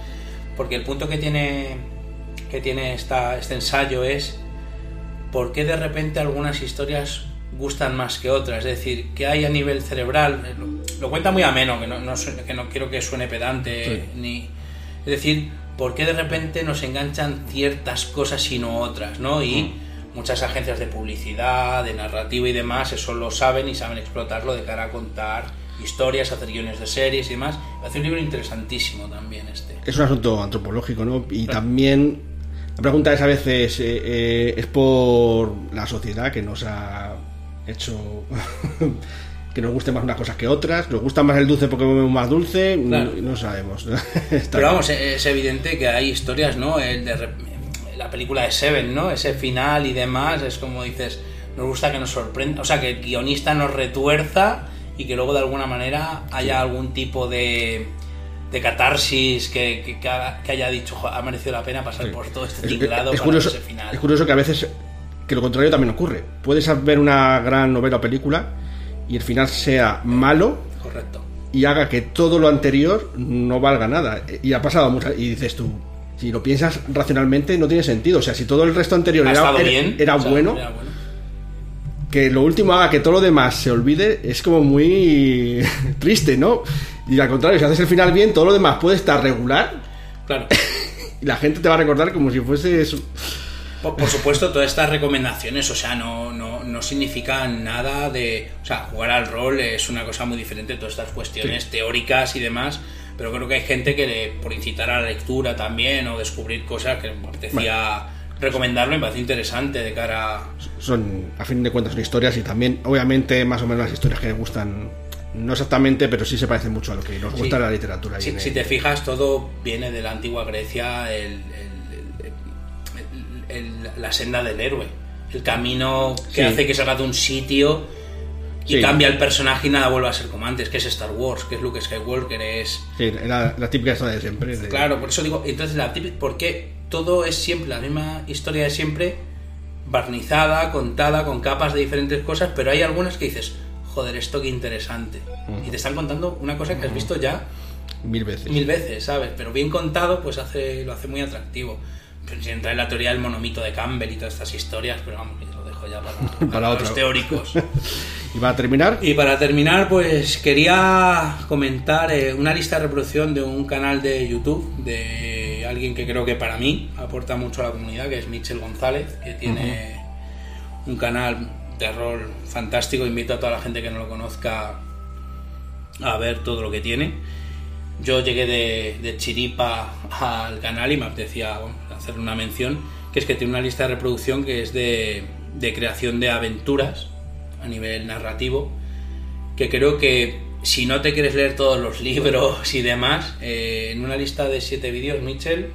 porque el punto que tiene que tiene esta, este ensayo es por qué de repente algunas historias gustan más que otras, es decir, que hay a nivel cerebral, eh, lo, lo cuenta muy ameno, que no, no, suene- que no quiero que suene pedante, Sí. ni es decir, por qué de repente nos enganchan ciertas cosas y no otras, ¿no? Y muchas agencias de publicidad, de narrativa y demás, eso lo saben y saben explotarlo de cara a contar historias, hacer guiones de series y demás. Hace un libro interesantísimo también este. Es un asunto antropológico, ¿no? Y también. La pregunta es a veces: eh, eh, ¿es por la sociedad que nos ha hecho. [laughs] que nos guste más unas cosas que otras? ¿Nos gusta más el dulce porque comemos más dulce? Claro. No, no sabemos. [laughs] Pero vamos, eh, es evidente que hay historias, ¿no? El de la película de Seven, ¿no? Ese final y demás, es como dices, nos gusta que nos sorprenda, o sea, que el guionista nos retuerza y que luego de alguna manera haya algún tipo de, de catarsis que, que, que haya dicho, "Jo, ha merecido la pena pasar por todo este Es, tinglado es para curioso, ese final. es curioso que a veces que lo contrario también ocurre. Puedes ver una gran novela o película y el final sea malo Correcto. y haga que todo lo anterior no valga nada. Y ha pasado muchas y dices tú, si lo piensas racionalmente no tiene sentido. O sea, si todo el resto anterior Ha era, estado era- bien. era o sea, bueno, era bueno. Que lo último haga que todo lo demás se olvide es como muy [laughs] triste, ¿no? Y al contrario, si haces el final bien, todo lo demás puede estar regular Claro. [laughs] y la gente te va a recordar como si fuese eso. Por, por supuesto, todas estas recomendaciones, o sea, no, no, no significan nada de... O sea, jugar al rol es una cosa muy diferente, todas estas cuestiones teóricas y demás, pero creo que hay gente que le- por incitar a la lectura también o descubrir cosas que me apetecía recomendarlo, me parece interesante de cara a... son a fin de cuentas son historias y también obviamente más o menos las historias que me gustan no exactamente pero sí se parecen mucho a lo que nos gusta Sí. la literatura Si, te fijas, todo viene de la antigua Grecia, el- el- el- la senda del héroe, el camino que Sí. hace que salga de un sitio y cambia el personaje y nada vuelve a ser como antes, que es Star Wars, que es Luke Skywalker, es... sí, era la típica historia de siempre de- Claro, por eso digo, entonces la típica, ¿por qué todo es siempre la misma historia de siempre, barnizada, contada, con capas de diferentes cosas, pero hay algunas que dices, joder, esto qué interesante. Y te están contando una cosa que has visto ya mil veces mil veces, ¿sabes? Pero bien contado, pues hace, lo hace muy atractivo. Pero sin entrar en la teoría del monomito de Campbell y todas estas historias, pero vamos, ya para, [laughs] para los teóricos. [laughs] y para terminar Y para terminar, pues quería comentar eh, una lista de reproducción de un canal de YouTube de alguien que creo que para mí aporta mucho a la comunidad, que es Michel González, que tiene un canal de rol fantástico. Invito a toda la gente que no lo conozca a ver todo lo que tiene. Yo llegué de, de chiripa al canal y me apetecía bueno, hacerle una mención, que es que tiene una lista de reproducción que es de, de creación de aventuras a nivel narrativo, que creo que si no te quieres leer todos los libros y demás, eh, en una lista de siete vídeos, Mitchell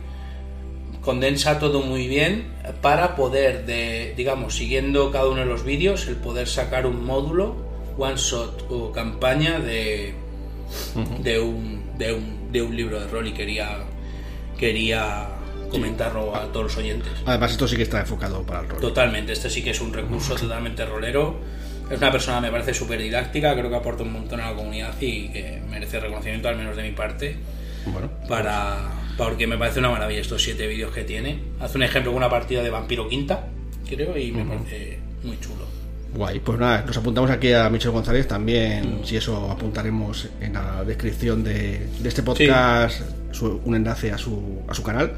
condensa todo muy bien para poder, de, digamos, siguiendo cada uno de los vídeos, el poder sacar un módulo, one shot o campaña de, de, un, de, un, de un libro de rol y quería, quería comentarlo a todos los oyentes. además esto sí que está enfocado para el rol. Totalmente, este sí que es un recurso totalmente rolero. Es una persona, me parece, súper didáctica, creo que aporta un montón a la comunidad y que merece reconocimiento, al menos de mi parte, bueno. para porque me parece una maravilla estos siete vídeos que tiene. Hace un ejemplo con una partida de Vampiro Quinta, creo, y me parece muy chulo. guay. Pues nada nos apuntamos aquí a Michel González también si eso apuntaremos en la descripción de, de este podcast su- un enlace a su, a su canal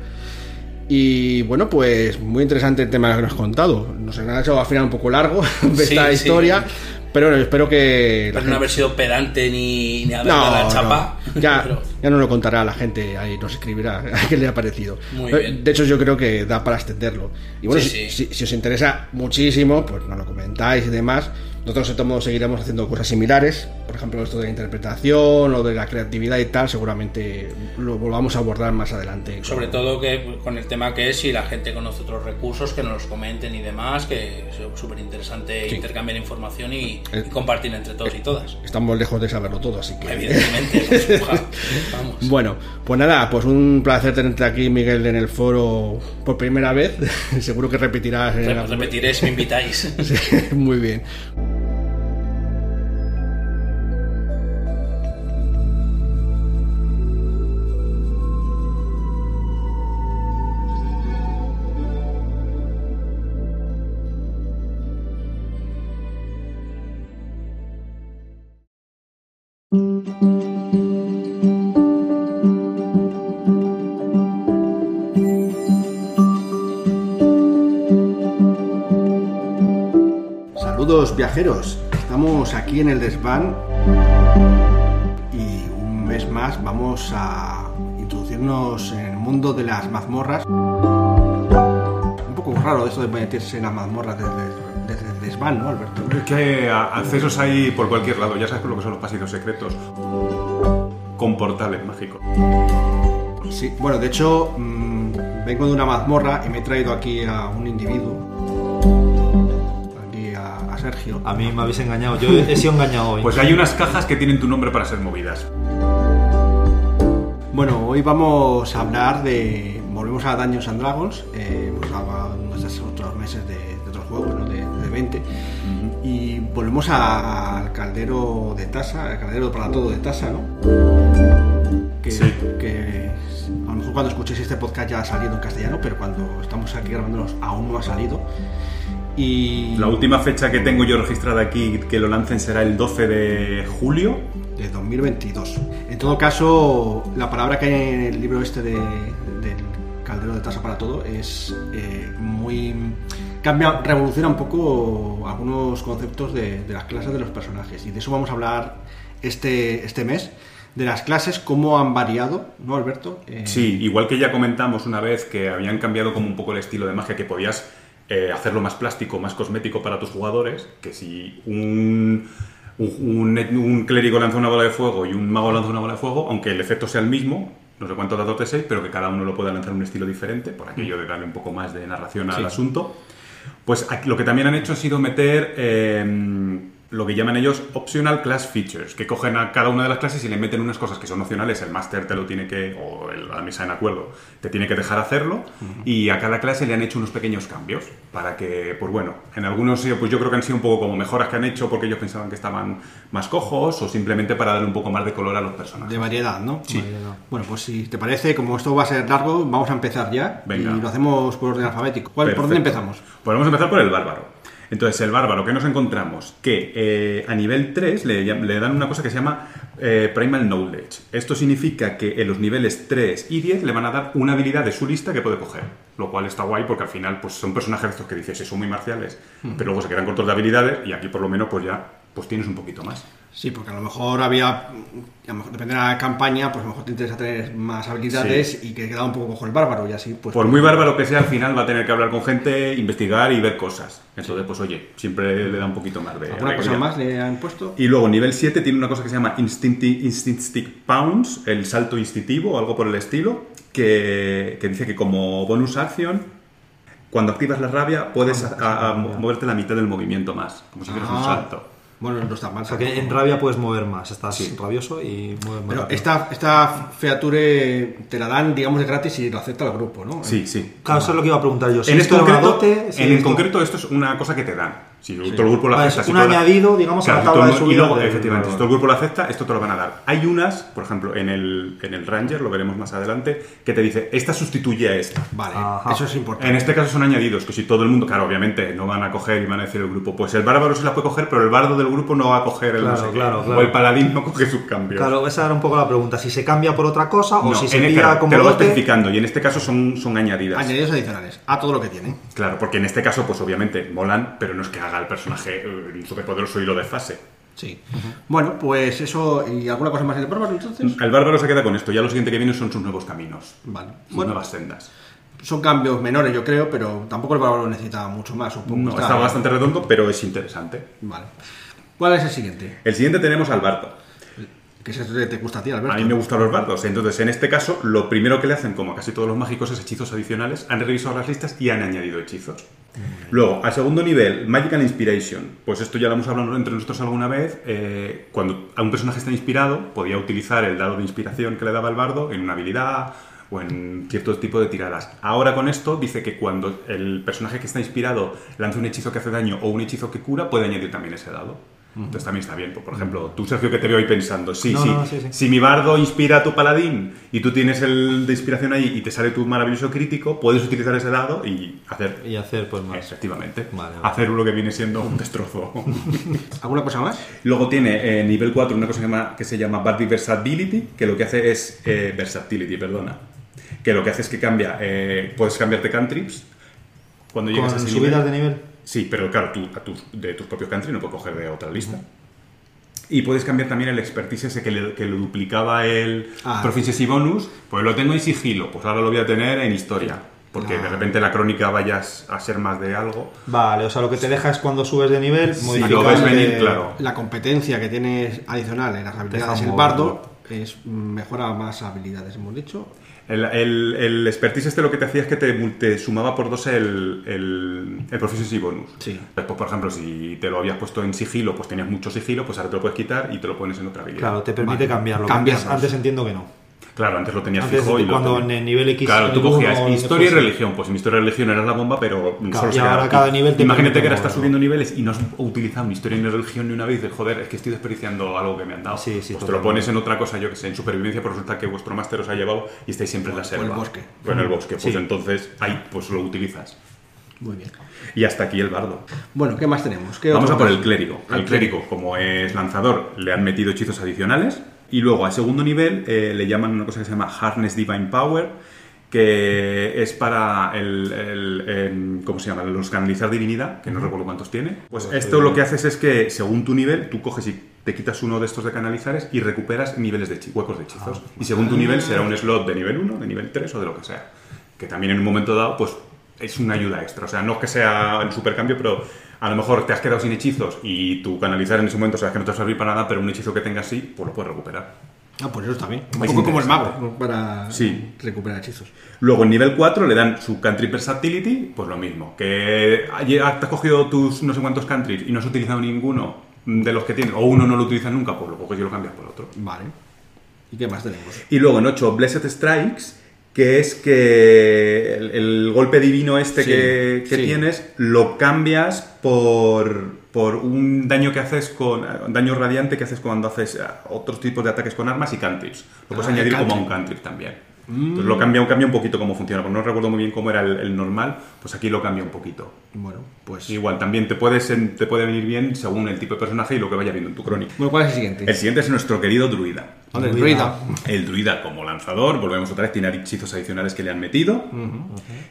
y bueno, pues muy interesante el tema que nos has contado. Nos ha hecho al final un poco largo [laughs] de Sí, esta sí. historia, Pero bueno, espero que. Pero no gente- haber sido pedante ni, ni haber la chapa. no. [laughs] Ya, Pero- ya nos lo contará la gente, ahí nos escribirá [laughs] a qué le ha parecido. Muy bien. De hecho, yo creo que da para extenderlo. Y bueno, Sí, si, sí. si- si os interesa muchísimo, pues nos lo comentáis y demás. Nosotros modos seguiremos haciendo cosas similares. Por ejemplo, esto de la interpretación o de la creatividad y tal, seguramente lo volvamos a abordar más adelante. Sobre todo que con el tema que es si la gente conoce otros recursos, que nos los comenten y demás, que es súper interesante Sí. intercambiar información y, Eh. y compartir entre todos y todas. Estamos lejos de saberlo todo, así que... Evidentemente, pues, [laughs] vamos. Bueno, pues nada, pues un placer tenerte aquí, Miguel, en el foro por primera vez. [laughs] Seguro que repetirás. en Repetiré si me invitáis. [laughs] Sí, muy bien. Viajeros, estamos aquí en el desván y un mes más vamos a introducirnos en el mundo de las mazmorras. Un poco raro esto de meterse en las mazmorras desde, desde el desván, ¿no, Alberto? Es que a- accesos hay por cualquier lado, ya sabes lo que son los pasillos secretos. Con portales mágicos. Sí, bueno, de hecho, mm, vengo de una mazmorra y me he traído aquí a un individuo. A, a Sergio. A mí me habéis engañado. Yo he sido engañado hoy. Pues hay unas cajas que tienen tu nombre para ser movidas. Bueno, hoy vamos a hablar de. Volvemos a Dungeons and Dragons. Eh, hemos hablado en estos otros meses de, de otros juegos, ¿no? de, de 20. Y volvemos a- al caldero de Tasa, al caldero para todo de Tasa, ¿no? Que, Sí. que a lo mejor cuando escuchéis este podcast ya ha salido en castellano, pero cuando estamos aquí grabándonos aún no ha salido. Y. La última fecha que tengo yo registrada aquí que lo lancen será el 12 de julio. de 2022. En todo caso, la palabra que hay en el libro este de, del Caldero de Tasa para Todo es eh, muy... cambia, revoluciona un poco algunos conceptos de, de las clases de los personajes y de eso vamos a hablar este, este mes, de las clases, cómo han variado, ¿no, Alberto? Eh, Sí, igual que ya comentamos una vez que habían cambiado como un poco el estilo de magia, que podías eh, hacerlo más plástico, más cosmético para tus jugadores, que si un, un, clérigo lanza una bola de fuego y un mago lanza una bola de fuego, aunque el efecto sea el mismo, no sé cuántos dados de 6, pero que cada uno lo pueda lanzar un estilo diferente, por aquello de darle un poco más de narración al Sí. asunto. Pues aquí lo que también han hecho ha sido meter eh, lo que llaman ellos optional class features, que cogen a cada una de las clases y le meten unas cosas que son opcionales, el máster te lo tiene que, o el- la mesa en acuerdo, te tiene que dejar hacerlo, y a cada clase le han hecho unos pequeños cambios, para que, pues bueno, en algunos eh, pues yo creo que han sido un poco como mejoras que han hecho porque ellos pensaban que estaban más cojos, o simplemente para darle un poco más de color a los personajes. De variedad, ¿no? Sí. Variedad. Bueno, pues si te parece, como esto va a ser largo, vamos a empezar ya. Venga. Y lo hacemos por orden alfabético. ¿Cuál, ¿Por dónde empezamos? Pues vamos a empezar por el bárbaro. Entonces, el bárbaro, ¿qué nos encontramos? Que eh, a nivel 3 le, dan una cosa que se llama eh, Primal Knowledge. Esto significa que en los niveles 3 y 10 le van a dar una habilidad de su lista que puede coger. Lo cual está guay porque al final pues, son personajes estos que dices, "Sí, son muy marciales, pero luego se quedan cortos de habilidades y aquí por lo menos pues ya pues tienes un poquito más. Sí, porque a lo mejor había, a lo mejor depende de la campaña, pues a lo mejor te interesa tener más habilidades y que queda un poco cojo el bárbaro y así, pues... Por muy bárbaro que sea, al final va a tener que hablar con gente, investigar y ver cosas. Entonces, pues oye, siempre le da un poquito más de... ¿Alguna cosa más le han puesto? Y luego, nivel 7 tiene una cosa que se llama Instincti- Instinctive Pounds, el salto instintivo o algo por el estilo, que, que dice que como bonus action, cuando activas la rabia, puedes a- a- a moverte la mitad del movimiento más, como si fueras un Ah, salto. Bueno, no está mal. O sea que en rabia puedes mover más. Estás Sí. rabioso y mueves más. Pero esta, esta feature te la dan, digamos, de gratis y lo acepta el grupo, ¿no? Sí, sí. Claro, eso es lo que iba a preguntar yo. Si En, este una concreto, dote, si en el esto- concreto, esto es una cosa que te dan. Si todo el grupo lo Ah, acepta. es si un toda la- añadido, digamos, a la Claro, tabla todo el de subida Y luego, del- efectivamente, si todo el grupo lo acepta, esto te lo van a dar. Hay unas, por ejemplo, en el, en el Ranger, lo veremos más adelante, que te dice, esta sustituye a esta. Vale, Ajá. eso es importante. En este caso son añadidos, que si todo el mundo, claro, obviamente no van a coger y van a decir el grupo, pues el bárbaro se la puede coger, pero el bardo del grupo no va a coger el no Claro, sé qué. claro, O claro. el paladín no coge sus cambios. Claro, esa era un poco la pregunta. Si se cambia por otra cosa o No, si se envía claro, como te lo va especificando y en este caso son, son añadidas. Añadidos adicionales a todo lo que tiene. Claro, porque en este caso, pues obviamente molan, pero no es que haga el personaje eh, superpoderoso y lo desfase. Sí. Bueno, pues eso. ¿Y alguna cosa más del bárbaro entonces? El bárbaro se queda con esto. Ya lo siguiente que viene son sus nuevos caminos. Vale. Sus Bueno, nuevas sendas. son cambios menores, yo creo, pero tampoco el bárbaro necesita mucho más. Supongo. No, está bastante redondo, pero es interesante. Vale. ¿Cuál es el siguiente? El siguiente tenemos al bardo. Que ese te gusta a ti, Alberto. A mí me gustan los bardos. Entonces, en este caso, lo primero que le hacen, como a casi todos los mágicos, es hechizos adicionales. Han revisado las listas y han añadido hechizos. Luego, al segundo nivel, Magical Inspiration. Pues esto ya lo hemos hablado entre nosotros alguna vez. eh, cuando a un personaje está inspirado, podía utilizar el dado de inspiración que le daba el bardo en una habilidad o en cierto tipo de tiradas. Ahora con esto dice que cuando el personaje que está inspirado lanza un hechizo que hace daño o un hechizo que cura, puede añadir también ese dado. Entonces también está bien. Por ejemplo, tú, Sergio, que te veo ahí pensando, sí, No, sí, no, sí, sí. si mi bardo inspira a tu paladín y tú tienes el de inspiración ahí y te sale tu maravilloso crítico, puedes utilizar ese dado y hacer Y hacer pues más. Efectivamente. Vale, vale. Hacer lo que viene siendo un destrozo. [laughs] ¿Alguna cosa más? Luego tiene eh, nivel 4 una cosa que, llama- que se llama Bardic Versatility, que lo que hace es... eh, versatility, perdona. Que lo que hace es que cambia... eh, puedes cambiarte cantrips cuando llegas a ese subidas nivel. de nivel. Sí, pero claro, tú a de tus propios country no puedes coger de otra lista. Y puedes cambiar también el expertise ese que, le- que lo duplicaba el Ah. Proficiency Bonus. Pues lo tengo en sigilo, pues ahora lo voy a tener en historia. Porque Ah. de repente la crónica vayas a ser más de algo. Vale, o sea, lo que te deja es cuando subes de nivel, lo ves de- venir, claro. La competencia que tienes adicional en las habilidades Deja el moverlo. bardo es mejora más habilidades, hemos dicho. El, el, el expertise este lo que te hacía es que te, te sumaba por dos el, el, el proficiency bonus. Sí. Pues, por ejemplo, si te lo habías puesto en sigilo, pues tenías mucho sigilo, pues ahora te lo puedes quitar y te lo pones en otra habilidad. Claro, te permite Vale. cambiarlo. Cambias antes entiendo que no. Claro, antes lo tenías Antes, fijo y lo cuando tenías- en el nivel X, Claro, tú el uno, cogías el historia y religión. Pues en historia y religión eras la bomba, pero solo y se ahora cada aquí. nivel te Imagínate que ahora estás subiendo niveles y no has utilizado ni historia ni religión ni una vez dices, joder, es que estoy desperdiciando algo que me han dado. Sí, sí, pues te lo pones en otra cosa, yo que sé, en supervivencia, por resulta que vuestro máster os ha llevado y estáis siempre en la O selva. el bosque. O en el bosque. Pues Sí. entonces ahí pues lo utilizas. Muy bien. Y hasta aquí el bardo. Bueno, ¿qué más tenemos? ¿Qué Vamos a por el clérigo. El Al clérigo, como es lanzador, le han metido hechizos adicionales. Y luego, al segundo nivel, eh, le llaman una cosa que se llama Harness Divine Power, que es para el, el, em, ¿cómo se llama? Los canalizar divinidad, que no recuerdo cuántos tiene. Pues esto lo que haces es que, según tu nivel, tú coges y te quitas uno de estos de canalizares y recuperas niveles de huecos de hechizos. Y según tu nivel, será un slot de nivel 1, de nivel 3 o de lo que sea. Que también en un momento dado, pues es una ayuda extra. O sea, no es que sea el supercambio, pero a lo mejor te has quedado sin hechizos y tu canalizar en ese momento sabes que no te va a servir para nada, pero un hechizo que tengas sí, pues lo puedes recuperar. Ah, pues eso está bien. Un poco como el mago, para Sí. recuperar hechizos. Luego en nivel 4 le dan su country versatility, pues lo mismo. Que te has cogido tus no sé cuántos countries y no has utilizado ninguno de los que tienes, o uno no lo utilizas nunca, pues lo coges y lo cambias por otro. Vale. ¿Y qué más tenemos? Y luego en 8, Blessed Strikes, que es que el, el golpe divino este Sí, que, que sí. tienes lo cambias por, por un daño que haces con. un daño radiante que haces cuando haces eh, otros tipos de ataques con armas y cantrips. Lo puedes Ah, añadir como a un cantrip. también. Entonces lo cambia, cambia un poquito cómo funciona, porque no recuerdo muy bien cómo era el, el normal, pues aquí lo cambia un poquito. Bueno, pues. Igual, también te, puedes, te puede venir bien según el tipo de personaje y lo que vaya viendo en tu crónica. Bueno, ¿cuál es el siguiente? El siguiente es nuestro querido druida. Vale, el Druida. El druida como lanzador, volvemos otra vez, tiene hechizos adicionales que le han metido.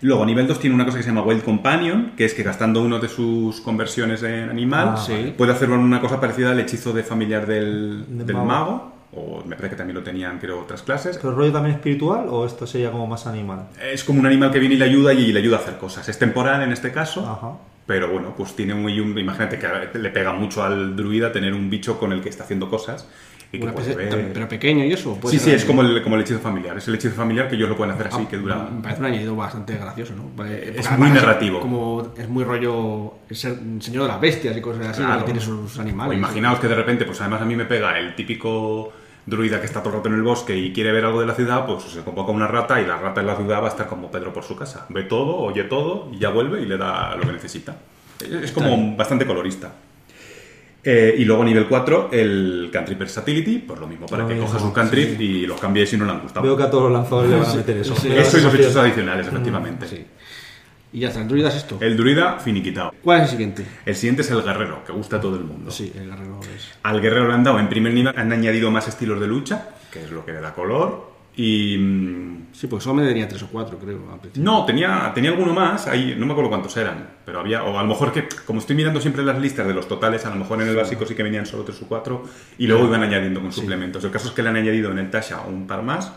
Luego, a nivel 2 tiene una cosa que se llama Wild Companion, que es que gastando uno de sus conversiones en animal, Ah, sí. puede hacer una cosa parecida al hechizo de familiar del, Del del mago. mago. O me parece que también lo tenían, creo, otras clases. ¿Pero el rollo también espiritual o esto sería como más animal? Es como un animal que viene y le ayuda y le ayuda a hacer cosas. Es temporal en este caso, Ajá. pero bueno, pues tiene un- Imagínate que le pega mucho al druida tener un bicho con el que está haciendo cosas. Y que Una puede especie- ver- Pero pequeño y eso. puede Sí, sí, es como el, como el hechizo familiar. Es el hechizo familiar que ellos lo pueden hacer así, Ah, que dura. Me parece un añadido bastante gracioso, ¿no? Vale, Es porque muy narrativo. Como es muy rollo. El ser el señor de las bestias y cosas así, Claro. que tiene sus O animales. imaginaos que de repente, pues además a mí me pega el típico druida que está todo el rato en el bosque y quiere ver algo de la ciudad, pues se convoca una rata y la rata en la ciudad va a estar como Pedro por su casa. Ve todo, oye todo y ya vuelve y le da lo que necesita. Es es como bastante colorista. Eh, y luego nivel 4, el Country Versatility, pues lo mismo, para que cojas un country y los cambies si no le han gustado. Veo que a todos los lanzadores le van a meter eso. sí. Eso y los hechos adicionales, efectivamente. Sí. Y ya está, el druida es esto. El druida finiquitado. ¿Cuál es el siguiente? El siguiente es el guerrero, que gusta a todo el mundo. Sí, el guerrero es. Al guerrero le han dado en primer nivel, han añadido más estilos de lucha, que es lo que le da color, Y. mm, Sí, pues solo me tenía tres o cuatro, creo. No, tenía, tenía alguno más, ahí no me acuerdo cuántos eran, pero había, o a lo mejor que, como estoy mirando siempre las listas de los totales, a lo mejor en el básico sí que venían solo tres o cuatro, y luego iban añadiendo con suplementos. El caso es que le han añadido en el Tasha un par más,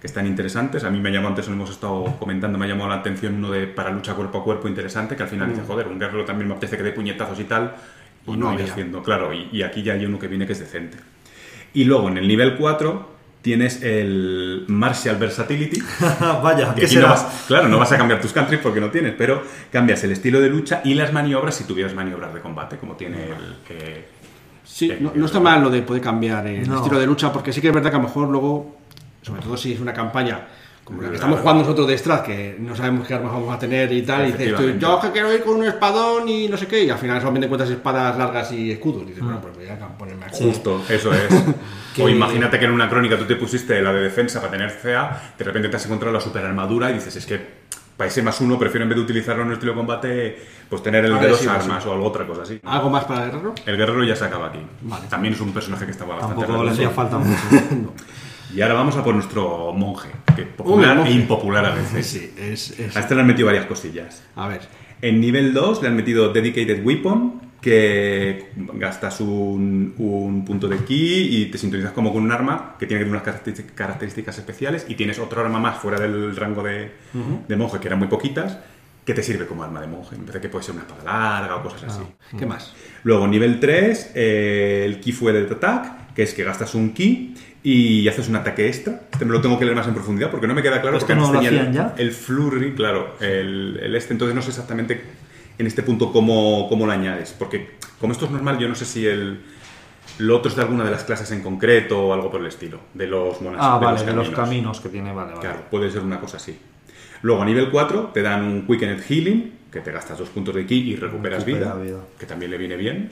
que están interesantes. A mí me llamó, antes lo hemos estado comentando, me ha llamado la atención uno de para lucha cuerpo a cuerpo interesante, que al final dice, joder, un guerrero también me apetece que dé puñetazos y tal, y Pues no no había. haciendo, claro, y, y aquí ya hay uno que viene que es decente. Y luego en el nivel 4 tienes el Martial Versatility, [laughs] Vaya, que ¿qué aquí no será? vas- claro, no vas a cambiar tus countries porque no tienes, pero cambias el estilo de lucha y las maniobras si tuvieras maniobras de combate, como tiene el... eh, Sí, no, no está mal lo de poder cambiar el No. estilo de lucha, porque sí que es verdad que a lo mejor luego, sobre todo si es una campaña como la que estamos jugando nosotros de Strat, que no sabemos qué armas vamos a tener y tal, y dices, tú, yo que quiero ir con un espadón y no sé qué, y al final solamente encuentras espadas largas y escudos. Y dices, bueno, pues voy a ponerme aquí. Justo, eso es. [laughs] o imagínate que en una crónica tú te pusiste la de defensa para tener CA, de repente te has encontrado la super armadura y dices, es que para ese más uno prefiero en vez de utilizarlo en un estilo de combate, pues tener el de Vale, dos sí, armas o algo otra cosa así. ¿Algo más para el guerrero? El guerrero ya se acaba aquí. Vale. También es un personaje que estaba bastante Tampoco le hacía falta [laughs] mucho. Y ahora vamos a por nuestro monje, que popular monje. e impopular a veces. Sí, es, es- A este le han metido varias cosillas. A ver, En nivel 2 le han metido Dedicated Weapon, que gastas un, un punto de ki y te sintonizas como con un arma que tiene unas características especiales y tienes otro arma más fuera del rango de, de monje, que eran muy poquitas, que te sirve como arma de monje. Me parece que puede ser una espada larga o cosas así. ¿qué más? Luego, nivel 3, eh, el Key Fueled Attack, que es que gastas un ki y haces un ataque extra. Este me lo tengo que leer más en profundidad porque no me queda claro. ¿Esto porque no antes tenía hacían el, ya? el flurry, claro, el, el este, entonces no sé exactamente en este punto cómo, cómo lo añades. Porque como esto es normal, yo no sé si el, lo otro es de alguna de las clases en concreto o algo por el estilo, de los monasterios. Ah, vale, de los caminos que tiene, vale, vale. Claro, puede ser una cosa así. Luego a nivel 4 te dan un Quickened Healing, que te gastas dos puntos de ki y recuperas vida, Recupera vida. que también le viene bien.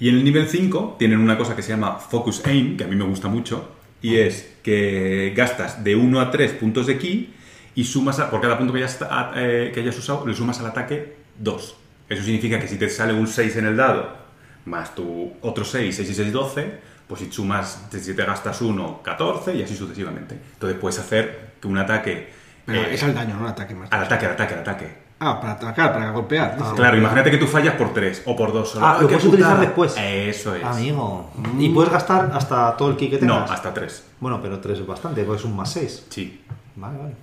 Y en el nivel 5 tienen una cosa que se llama Focus Aim, que a mí me gusta mucho, y es que gastas de 1 a 3 puntos de ki y sumas a- por cada punto que hayas, a- eh, que hayas usado, le sumas al ataque 2. Eso significa que si te sale un 6 en el dado, más tu otro 6, 6 y 6, 12, pues si sumas, si te gastas 1, 14 y así sucesivamente. Entonces puedes hacer que un ataque... Pero eh, es al daño, no al ataque más. al ataque, al ataque, al ataque. Ah, para atacar, para golpear. dice. Claro, imagínate que tú fallas por 3 o por 2 solo. Ah, lo ¡qué puedes utilizar después. Eso es. Amigo. ¿Y puedes gastar hasta todo el ki que No, tengas? hasta 3. Bueno, pero 3 es bastante, pues es un más 6. Sí. Vale, vale.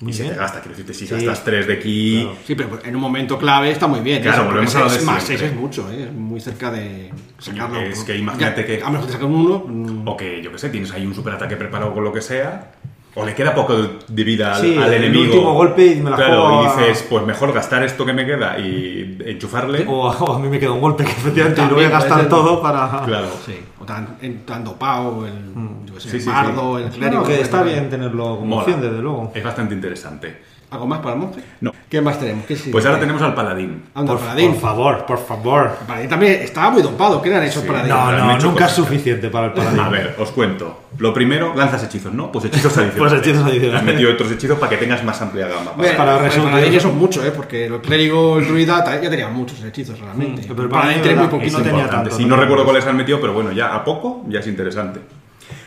Y Muy se bien. te gasta, quiero decirte, si Sí. gastas 3 de ki. Claro. Sí, pero en un momento clave está muy bien. Claro, eso, porque volvemos a lo de seis- Más siempre. 6 es mucho, ¿eh? es muy cerca de sacarlo. es que imagínate que- A lo mejor te sacan un 1. O que, yo qué sé, tienes ahí un superataque preparado con lo que sea. O le queda poco de- vida al, Sí, al el enemigo. último golpe y me la Claro, juego y dices, pues mejor gastar esto que me queda y enchufarle. O, o a mí me queda un golpe que efectivamente y lo voy También a gastar todo para... Claro. Sí, o tan, en, tan dopado, el, yo qué sé, Sí, el sí, bardo, el No, clérigo. que está bien tenerlo como opción, desde luego. Es bastante interesante. ¿Algo más para el monje? No. ¿Qué más tenemos? Pues ahora tenemos al paladín. Anda, Por, paladín. por favor, por favor. El paladín también estaba muy dopado. ¿Qué eran esos Sí. paladines? No, le han no, hecho nunca es suficiente para el paladín. A ver, os cuento. Lo primero, lanzas hechizos, ¿no? Pues hechizos [laughs] adicionales. Pues hechizos adicionales. Han metido otros hechizos para que tengas más amplia gama. Bueno, para el resumir- paladín eso es mucho, ¿eh? Porque el clérigo, el druida ya tenía muchos hechizos realmente. Mm, pero el para paladín tiene muy poquito. no tenía tanto, Sí, no no recuerdo cuáles han metido, pero bueno, ya a poco ya es interesante.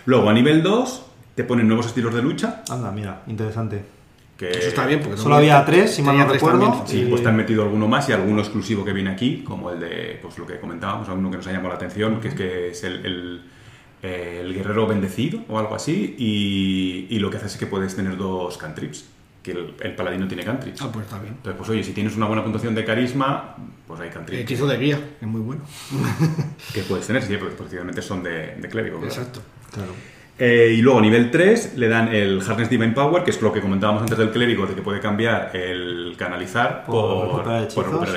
Luego, a nivel 2, te ponen nuevos estilos de lucha. Anda, mira, interesante. Que Eso está bien porque Solo había tres, si mal no recuerdo. también. Sí, Y- pues te han metido alguno más y alguno exclusivo que viene aquí, como el de, pues lo que comentábamos, alguno que nos ha llamado la atención, que es que es el, el- el guerrero bendecido o algo así, y, y lo que hace es que puedes tener dos cantrips, que el, el paladino tiene cantrips. Ah, pues está bien. Entonces, pues oye, si tienes una buena puntuación de carisma, pues hay El cantrips hechizo de guía, que es muy bueno. que puedes tener, sí, porque precisamente son de, de clérigo. ¿verdad? Exacto. Claro. Eh, y luego, nivel 3, le dan el Harness Divine Power, que es lo que comentábamos antes del clérigo, de que puede cambiar el canalizar Por por, recuperar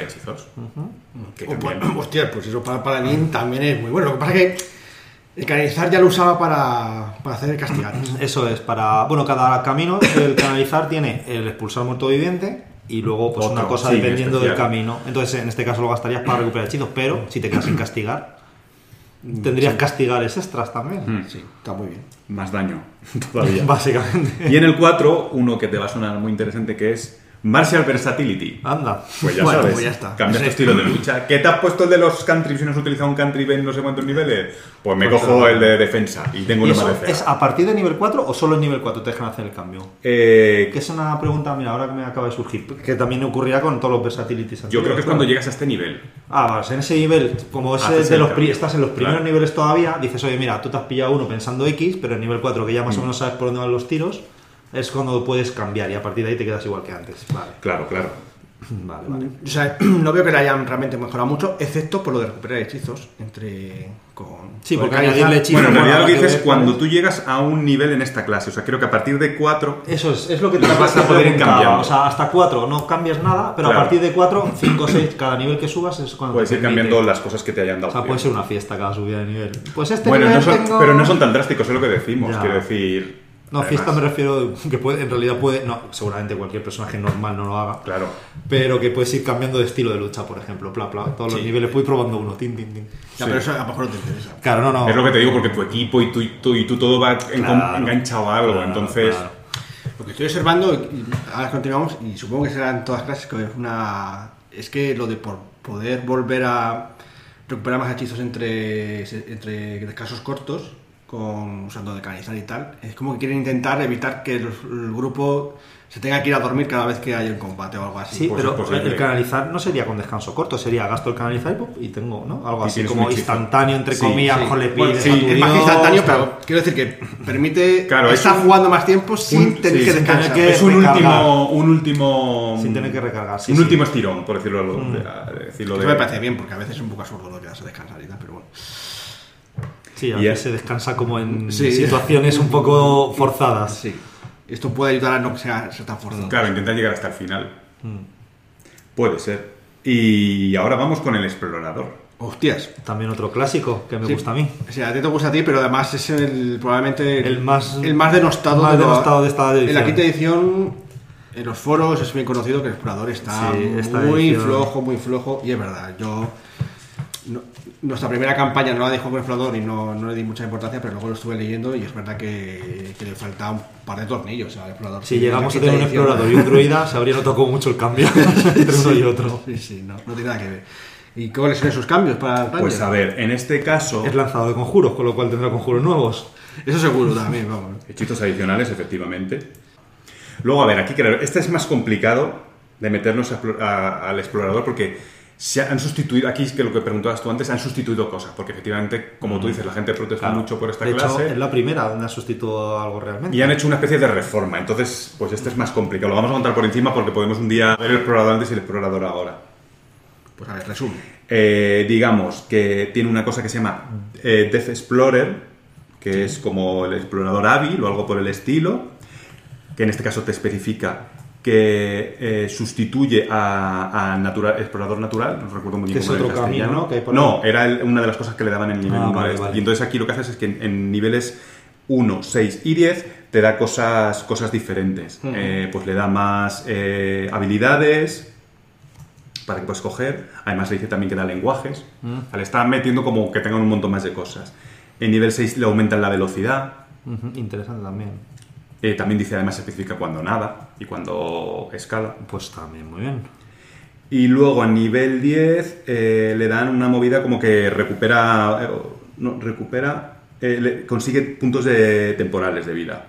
hechizos. por recuperar [coughs] hostia, pues eso para el paladín también es muy bueno. Lo que pasa es que el canalizar ya lo usaba para, para hacer castigar. [coughs] Eso es, para. Bueno, cada camino del canalizar tiene el expulsar muerto viviente y luego pues Otro, una cosa sí, dependiendo del camino. Entonces, en este caso lo gastarías para recuperar hechizos, pero si te quedas sin castigar, tendrías castigares extras también. Mm. Sí, está muy bien. más daño [laughs] todavía. [laughs] Básicamente. y en el 4, uno que te va a sonar muy interesante, que es Martial Versatility. Anda. Pues ya Bueno, sabes, pues ya está. cambias tu estilo de lucha. ¿Qué te has puesto el de los country si no has utilizado un country en no sé cuántos niveles? Pues me Pues cojo el de defensa y tengo ¿Y uno más de es a partir de nivel 4 o solo en nivel 4 te dejan hacer el cambio? Eh, Que es una pregunta, mira, ahora que me acaba de surgir, que también ocurrirá con todos los versatilities. yo creo que es cuando llega llegas a este nivel. Ah, vale, en ese nivel, como ese Haces de los estás en los primeros Claro. niveles todavía, dices, oye, mira, tú te has pillado uno pensando X, pero en nivel 4 que ya más Mm. o menos sabes por dónde van los tiros, es cuando puedes cambiar y a partir de ahí te quedas igual que antes. Vale, Claro, claro. vale, vale. O sea, [clears throat] no veo que le hayan realmente mejorado mucho, excepto por lo de recuperar hechizos entre con Sí, porque añadirle hechizos- Bueno, en realidad lo que dices es cuando tú llegas a un nivel en esta clase. O sea, creo que a partir de 4 Eso es, es lo que te vas a poder ir cambiando. O sea, hasta 4 no cambias nada, pero Claro. a partir de 4, 5, 6, cada nivel que subas es cuando puedes te ir cambiando las cosas que te hayan O dado. sea, puede ser una fiesta cada subida de nivel. Pues este Bueno, nivel no son- tengo- pero no son tan drásticos, es lo que decimos. Ya. Quiero decir. No, además, fiesta me refiero que puede, en realidad puede, no, seguramente cualquier personaje normal no lo haga, Claro. pero que puedes ir cambiando de estilo de lucha, por ejemplo, pla, pla, todos los Sí. niveles, puedes ir probando uno, tin, tin, tin. Ya, Sí. pero eso a lo mejor no te interesa. Claro, no, no. Es lo que te digo, porque tu equipo y tú, y tú, y tú todo va Claro. enganchado a algo. Claro, entonces, claro. Lo que estoy observando, y ahora continuamos, y supongo que será en todas clases, que es una. Es que lo de por poder volver a recuperar más hechizos entre, entre descansos cortos, con usando de canalizar y tal, es como que quieren intentar evitar que el, el grupo se tenga que ir a dormir cada vez que haya un combate o algo así. Sí, Pues pero es el canalizar no sería con descanso corto, sería gasto el canalizar y, tengo, ¿no? Algo así como instantáneo, entre Sí, comillas, sí. lo mejor le Bueno, pides sí, a tu es más instantáneo, pero quiero decir que permite Claro, es estar un- jugando más tiempo sin un- tener sí, que descansar. tener que- es un último, un último. Sin tener que recargar, sí, un sí. último estirón, por decirlo, de- de- decirlo Eso de. me parece bien, porque a veces es un poco absurdo no quedarse a descansar y tal, pero bueno. Sí, a Y veces es- se descansa como en Sí. situaciones un poco forzadas. Sí. Esto puede ayudar a no que sea, ser tan forzado. Claro, intentar llegar hasta el final. Mm. Puede ser. Y ahora vamos con el explorador. Hostias. También otro clásico que me Sí. gusta a mí. O sea, a ti te gusta a ti, pero además es el probablemente El más- el más denostado, más de, denostado de esta En la edición. quinta edición, en los foros es bien conocido que el explorador está Sí, muy edición- flojo, muy flojo, y es verdad. Yo no- nuestra primera campaña no la dejó con el explorador y no, no le di mucha importancia, pero luego lo estuve leyendo y es verdad que, que le falta un par de tornillos al explorador. Si llegamos a tener un explorador y un druida, se habría notado mucho el cambio [laughs] [laughs] entre uno y otro. Sí, sí, no, no tiene nada que ver. ¿Y cuáles son esos cambios para el Pues a ver, en este caso, Es lanzado de conjuros, con lo cual tendrá conjuros nuevos. Eso seguro también, vamos. hechizos adicionales, efectivamente. Luego, a ver, aquí creo, este es más complicado de meternos a a- al explorador porque se han sustituido, aquí es que lo que preguntabas tú antes, han sustituido cosas, porque efectivamente, como tú dices, la gente protesta Claro. mucho por esta de hecho, clase. es la primera donde ha sustituido algo realmente. Y han hecho una especie de reforma, entonces, pues este es más complicado. Lo vamos a contar por encima porque podemos un día ver el explorador antes y el explorador ahora. Pues a ver, resumen. Eh, digamos que tiene una cosa que se llama eh, Death Explorer, que es como el explorador hábil o algo por el estilo, que en este caso te especifica que eh, sustituye a, a natural- explorador natural, no recuerdo muy bien es cómo era en otro camino, castellano. ¿no? que hay por No, era el- una de las cosas que le daban en el nivel Ah, 1 vale, este. vale. Y entonces aquí lo que haces es que en, en niveles 1, 6 y 10 te da cosas, cosas diferentes. Eh, pues le da más eh, habilidades, para que puedas coger. Además le dice también que da lenguajes. Le está metiendo como que tengan un montón más de cosas. En nivel 6 le aumentan la velocidad. Interesante también. Eh, también dice, además especifica cuando nada y cuando escala. Pues también, muy bien. Y luego a nivel 10 eh, le dan una movida como que recupera... eh, no, recupera... le- consigue puntos de, temporales de vida.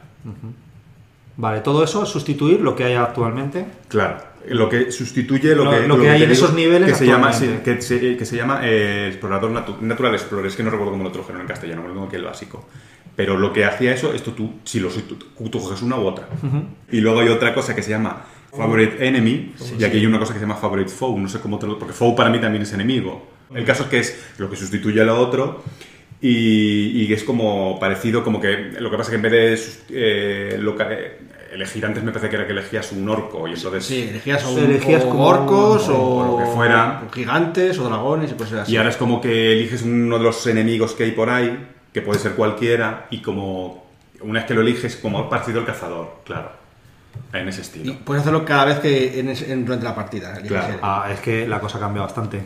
Vale, todo eso es sustituir lo que hay actualmente. Claro, lo que sustituye lo, Lo- que, lo que hay en esos niveles que se llama, que se, que se llama eh, explorador natu- natural explorer, es que no recuerdo cómo lo trajeron en castellano, me lo tengo aquí el básico. Pero lo que hacía eso, esto tú, si lo tú, tú coges una u otra. Y luego hay otra cosa que se llama favorite enemy, y aquí hay una cosa que se llama favorite foe, no sé cómo te lo, porque foe para mí también es enemigo. El caso es que es lo que sustituye a lo otro. Y, y es como parecido, como que lo que pasa que en vez de eh, loca- eh, elegir antes me parece que era que elegías un orco y entonces Sí, elegías o, Sí, elegías o como- orcos o, o lo que fuera. o gigantes o dragones y cosas así. Y ahora es como que eliges uno de los enemigos que hay por ahí, que puede ser cualquiera, y como una vez que lo eliges, como partido el cazador, claro. En ese Y estilo. puedes hacerlo cada vez que en, ese- en- durante la partida. Claro. Ah, es que la cosa cambia bastante.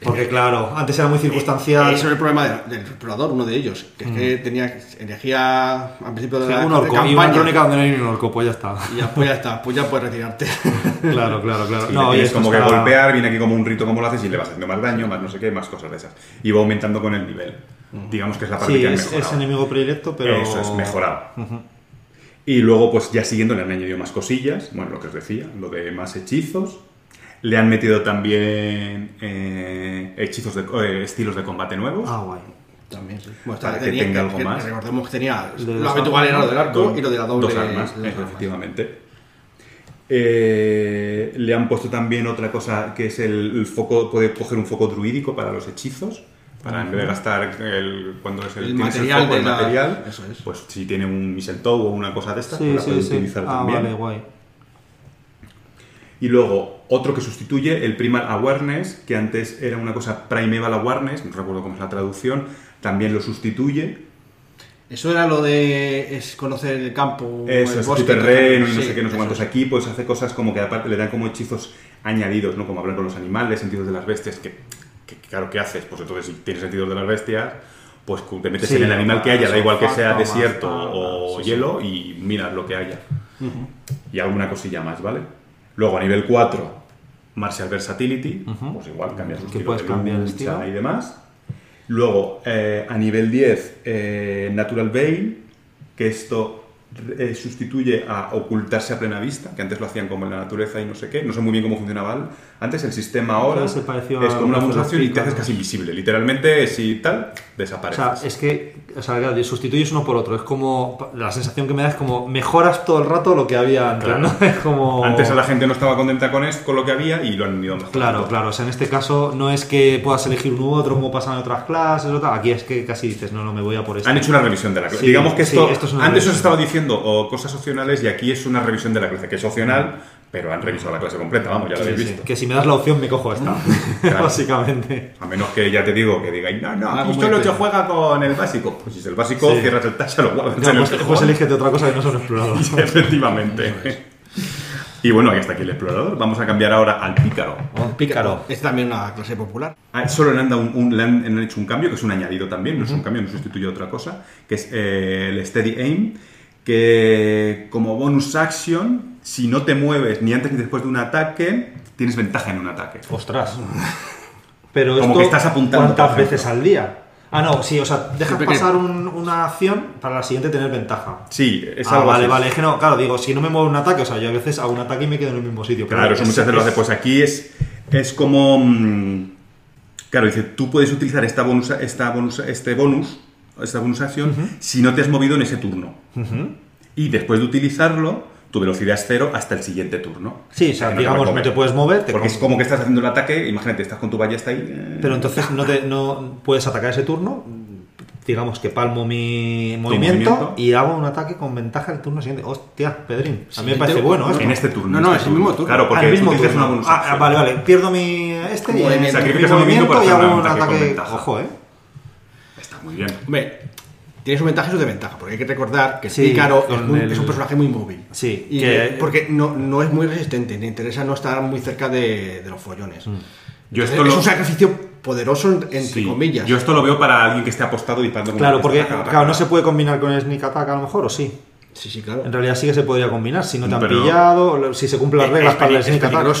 Porque claro, antes era muy circunstancial. Eso es el problema del, del explorador, uno de ellos. Que es que tenía energía al principio de O sea, la un de orco y una crónica donde no hay ni un orco, pues ya está. Y ya, pues ya está, pues ya puedes [laughs] retirarte. claro, claro, claro. Y No, tienes esto como que está- golpear, viene aquí como un rito como lo haces y le vas haciendo más daño, más no sé qué, más cosas de esas. Y va aumentando con el nivel. Digamos que es la parte Sí, que han es, mejorado. es enemigo predilecto, pero. Eso es mejorado. Y luego, pues ya siguiendo, le han añadido más cosillas. Bueno, lo que os decía, lo de más hechizos. Le han metido también eh, hechizos de eh, estilos de combate nuevos. Ah, guay. También, sí. Bueno, Para que tenga algo más. Recordemos que tenía lo habitual era lo del arco Dos- y lo de la doble. Dos armas, de efectivamente. Eh, le han puesto también otra cosa que es el, el foco, puede coger un foco druídico para los hechizos. Para en vez de gastar el, cuando es el, El material foco, de el la- material, eso es. pues si tiene un mistletoe o una cosa de estas, Sí, pues la sí, puede sí. utilizar Ah, también. vale, guay. Y luego, otro que sustituye, el Primal Awareness, que antes era una cosa Primeval Awareness, no recuerdo cómo es la traducción, también lo sustituye. Eso era lo de es conocer el campo, Eso el es bosque, tu terreno y no sé qué, no sé cuántos. Aquí pues hace cosas como que aparte le dan como hechizos añadidos, ¿no? Como hablar con los animales, sentidos de las bestias, que, que, claro, ¿qué haces? Pues entonces si tienes sentidos de las bestias, pues te metes Sí, en el animal que haya, da igual que sea más desierto o sí, sí. hielo y miras lo que haya. Y alguna cosilla más, ¿vale? Luego a nivel 4, Martial Versatility, pues igual cambias estilo puedes de cambiar el lucha estilo. y demás. Luego, eh, a nivel 10, eh, Natural Veil, que esto eh, sustituye a ocultarse a plena vista, que antes lo hacían como en la naturaleza y no sé qué. No sé muy bien cómo funcionaba antes. El sistema ahora Se pareció es como una mutación y te haces casi invisible. Literalmente, si tal, O desapareces. sea, es que o sea, claro, sustituyes uno por otro. Es como. La sensación que me da es como mejoras todo el rato lo que había antes, Claro. ¿no? [laughs] Es como. Antes la gente no estaba contenta con, esto, con lo que había y lo han ido mejorando. Claro, claro. O sea, en este caso no es que puedas elegir uno u otro como pasa en otras clases o tal. Aquí es que casi dices, no, no, me voy a por esto. Han hecho una revisión de la clase. Sí, Digamos que sí, esto, esto es antes os revisión. estaba diciendo o cosas opcionales y aquí es una revisión de la clase, que es opcional, pero han revisado la clase completa, vamos, ya lo habéis sí. visto. Que si me das la opción me cojo esta. [laughs] Claro. Básicamente. A menos que ya te digo que digáis, no, no, Ah, aquí solo este. se juega con el básico. Pues si es el básico, Sí. cierras el tacha, lo guardas No, pues, pues elígete otra cosa que no son exploradores. [laughs] Efectivamente. Y bueno, aquí está aquí el explorador. Vamos a cambiar ahora al pícaro. Pícaro. Es también una clase popular. Ah, Solo le han, dado un, un- le han- han hecho un cambio, que es un añadido también, no es un cambio, no sustituye a otra cosa, que es eh, el Steady Aim, que como bonus action, si no te mueves ni antes ni después de un ataque, tienes ventaja en un ataque. Ostras. [laughs] Pero Como esto, que estás apuntando, ¿Cuántas veces al día? Ah, no, sí, o sea, dejas Siempre que- pasar un- una acción para la siguiente tener ventaja. Sí, es ah, algo vale, así. vale, es que no, claro, digo, si no me muevo un ataque, o sea, yo a veces hago un ataque y me quedo en el mismo sitio. pero Claro, eso es- muchas veces lo hace. es- Pues aquí es, es como. mm, Claro, dice, tú puedes utilizar esta bonus, esta bonus, este bonus, esta bonus acción, si no te has movido en ese turno. Y después de utilizarlo, tu velocidad es cero hasta el siguiente turno. Sí, o sea, Que no te digamos, puedes no mover. te puedes mover, te Porque es como que estás haciendo el ataque, imagínate, estás con tu ballesta ahí. eh, pero entonces no, te, no puedes atacar ese turno. Digamos que palmo mi movimiento, movimiento. y hago un ataque con ventaja el turno siguiente. Hostia, Pedrín, a mí me parece bueno esto. en este turno. No, no, este es el mismo turno. Claro, porque Ah, el mismo turno. una bonus Ah, action. vale, vale. Pierdo mi este y Movimiento. Sacrificas el movimiento y hago un ataque con ataque. ventaja. Ojo, eh. Muy bien. Hombre, tiene su ventaja y su desventaja, porque hay que recordar que Sí, Pícaro es, muy- el- es un personaje muy móvil. Sí, Y que- que- porque no, no es muy resistente, le interesa no estar muy cerca de, de los follones. Mm. Yo Entonces, esto es lo- un sacrificio poderoso, entre Sí, comillas. Yo esto lo veo para alguien que esté apostado disparando con Claro, porque pistola, claro, no se puede combinar con el sneak attack a lo mejor, o sí. Sí, sí, claro. En realidad sí que se podría combinar, si no te han Pero- pillado, si se cumplen las reglas es para el sneak attack.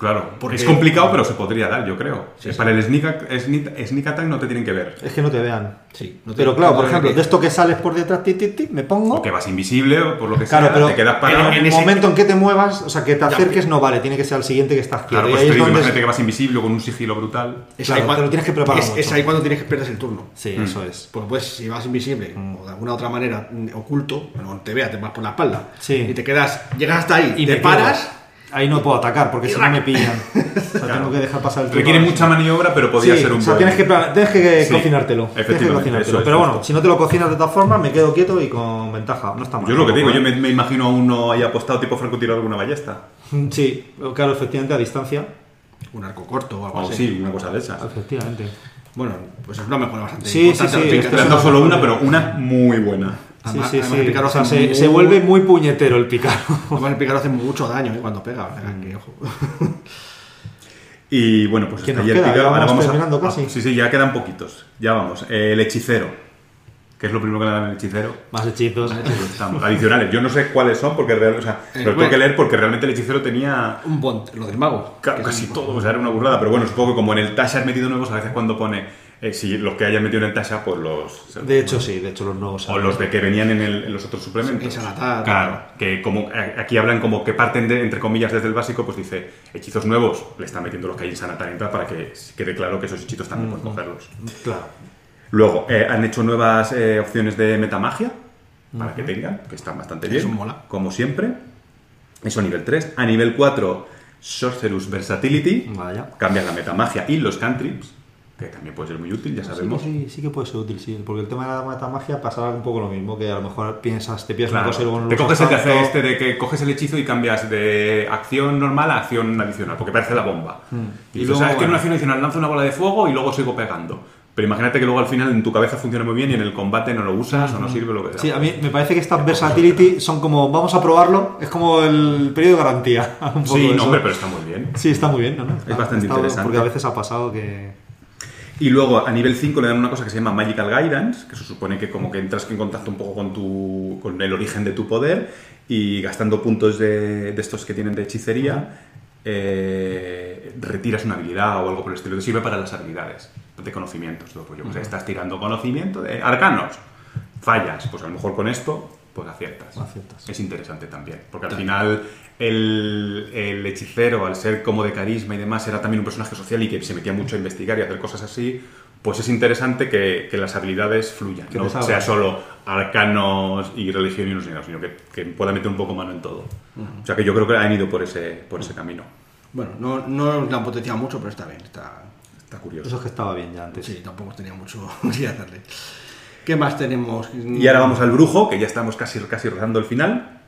Claro, Porque- es complicado, pero se podría dar, yo creo. Sí, sí. Para el sneak, sneak, sneak attack no te tienen que ver. Es que no te vean. Sí, no te- Pero claro, por ejemplo, de esto que sales por detrás, ti, ti, ti, me pongo. O que vas invisible, o por lo que Claro, sea, pero te quedas en, parado. en el momento en que te muevas, o sea, que te acerques, no vale, tiene que ser al siguiente que estás quieto. Claro, y pues ahí te es donde. imagínate que vas invisible con un sigilo brutal. Es Claro, ahí cuando, te lo tienes que preparar es, mucho. es ahí cuando tienes que perder el turno. Sí, Mm. eso es. Porque pues si vas invisible o de alguna otra manera mm, oculto, no te veas, te vas por la espalda Sí. y te quedas, llegas hasta ahí, Y te paras. Ahí no puedo atacar porque si no me pillan. [laughs] O sea, tengo que dejar pasar el. Requiere mucha maniobra, pero podría Sí, ser un o sea, tienes que, plan- tienes que Sí, cocinártelo. Que efectivamente, cocinártelo. eso es Pero bueno, justo. si no te lo cocinas de todas formas, me quedo quieto y con ventaja. No está mal. Yo es lo que digo, yo me, me imagino a uno ahí apostado tipo francotirador con una ballesta. ¿eh? Sí, claro, efectivamente, a distancia. un arco corto o algo O así. sí, una cosa de esas. Efectivamente. Bueno, pues es una mejora bastante Sí, importante. sí, sí, no solo una, pero una muy buena. Sí, Además- sí, además sí. el pícaro O sea, hace se, muy- se vuelve muy puñetero el pícaro. Además el pícaro hace mucho daño ¿eh? cuando pega, que, ojo. Y bueno, pues. ¿Ya Ahora vamos a- ah, sí, sí, ya quedan poquitos. Ya vamos. Eh, el hechicero. Que es lo primero que le dan al hechicero. Más hechizos. Estamos adicionales. Yo no sé cuáles son porque real- o sea, Eh, los tengo que leer porque realmente el hechicero tenía Un bon- lo del mago. ca- casi todo, o sea, era una burrada, pero bueno, supongo que como en el Tasha has metido nuevos, a veces cuando pone, eh, si los que hayan metido en Tasha, pues los... De hecho, sí, de hecho los nuevos. O los de que venían en, el- en los otros suplementos. En Sanatar. Claro, que como aquí hablan como que parten de, entre comillas, desde el básico, pues dice, hechizos nuevos, le están metiendo los que hay en Sanatar para que quede claro que esos hechizos también pueden cogerlos. Claro. Luego, eh, han hecho nuevas eh, opciones de metamagia, para que tengan, que están bastante bien. Eso mola. Como siempre. Eso a nivel 3. A nivel 4, Sorcerus Versatility. Vaya. Cambian la metamagia y los cantrips, que también puede ser muy útil, ya sabemos. Sí, sí, sí que puede ser útil, sí. Porque el tema de la metamagia pasará un poco lo mismo, que a lo mejor piensas, te piensas Claro. una cosa y luego no Te coges el de hacer tanto. este de que coges el hechizo y cambias de acción normal a acción adicional, porque parece la bomba. Y, Y dices, luego, "Ah, es que en una acción adicional lanzo una bola de fuego y luego sigo pegando. Pero imagínate que luego al final en tu cabeza funciona muy bien y en el combate no lo usas o no sirve lo que sea. Sí, a mí me parece que estas versatility son como, vamos a probarlo, es como el periodo de garantía. [laughs] un poco Sí, no, hombre, pero está muy bien. Sí, está muy bien, ¿no? Está- bastante está- interesante. Porque a veces ha pasado que... Y luego a nivel 5 le dan una cosa que se llama Magical Guidance, que se supone que como que entras en contacto un poco con, tu, con el origen de tu poder y gastando puntos de, de estos que tienen de hechicería, eh, retiras una habilidad o algo por el estilo. Te sirve para las habilidades de conocimientos. Estás tirando conocimiento de arcanos, fallas, pues a lo mejor con esto pues aciertas. Aciertas. Es interesante también, porque al final el, el hechicero, al ser como de carisma y demás, era también un personaje social y que se metía mucho a investigar y a hacer cosas así, pues es interesante que, que las habilidades fluyan, Que no sea solo arcanos y religión y unos y sino que, que pueda meter un poco mano en todo. O sea que yo creo que han ido por ese, por ese camino. Bueno, no, no la han potenciado mucho, pero está bien. Está... Está curioso. Eso es que estaba bien ya antes. Sí, tampoco tenía mucho [laughs] que hacerle. ¿Qué más tenemos? Y ahora vamos al brujo, que ya estamos casi, casi rozando el final.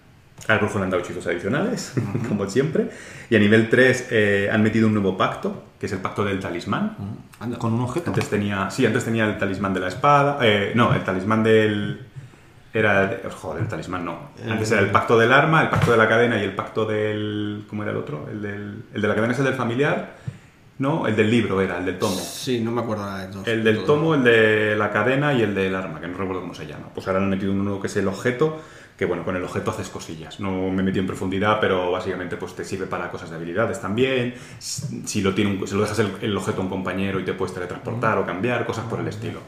Al brujo le han dado hechizos adicionales, [laughs] como siempre. Y a nivel 3 han metido un nuevo pacto, que es el pacto del talismán. Anda. Con un objeto. Antes tenía, sí, antes tenía el talismán de la espada. eh, no, el talismán del. Era. de- joder, el talismán no. Antes era el pacto del arma, el pacto de la cadena y el pacto del. ¿Cómo era el otro? El, del, el de la cadena es el del familiar. No, el del libro era, el del tomo. Sí, no me acuerdo ahora de. El del tomo, el de la cadena y el del arma, que no recuerdo cómo se llama. Pues ahora han metido uno nuevo que es el objeto, que bueno, con el objeto haces cosillas. No me he metido en profundidad, pero básicamente pues te sirve para cosas de habilidades también. Si si lo tiene un- se lo dejas el, el objeto a un compañero y te puedes teletransportar o cambiar, cosas por el estilo.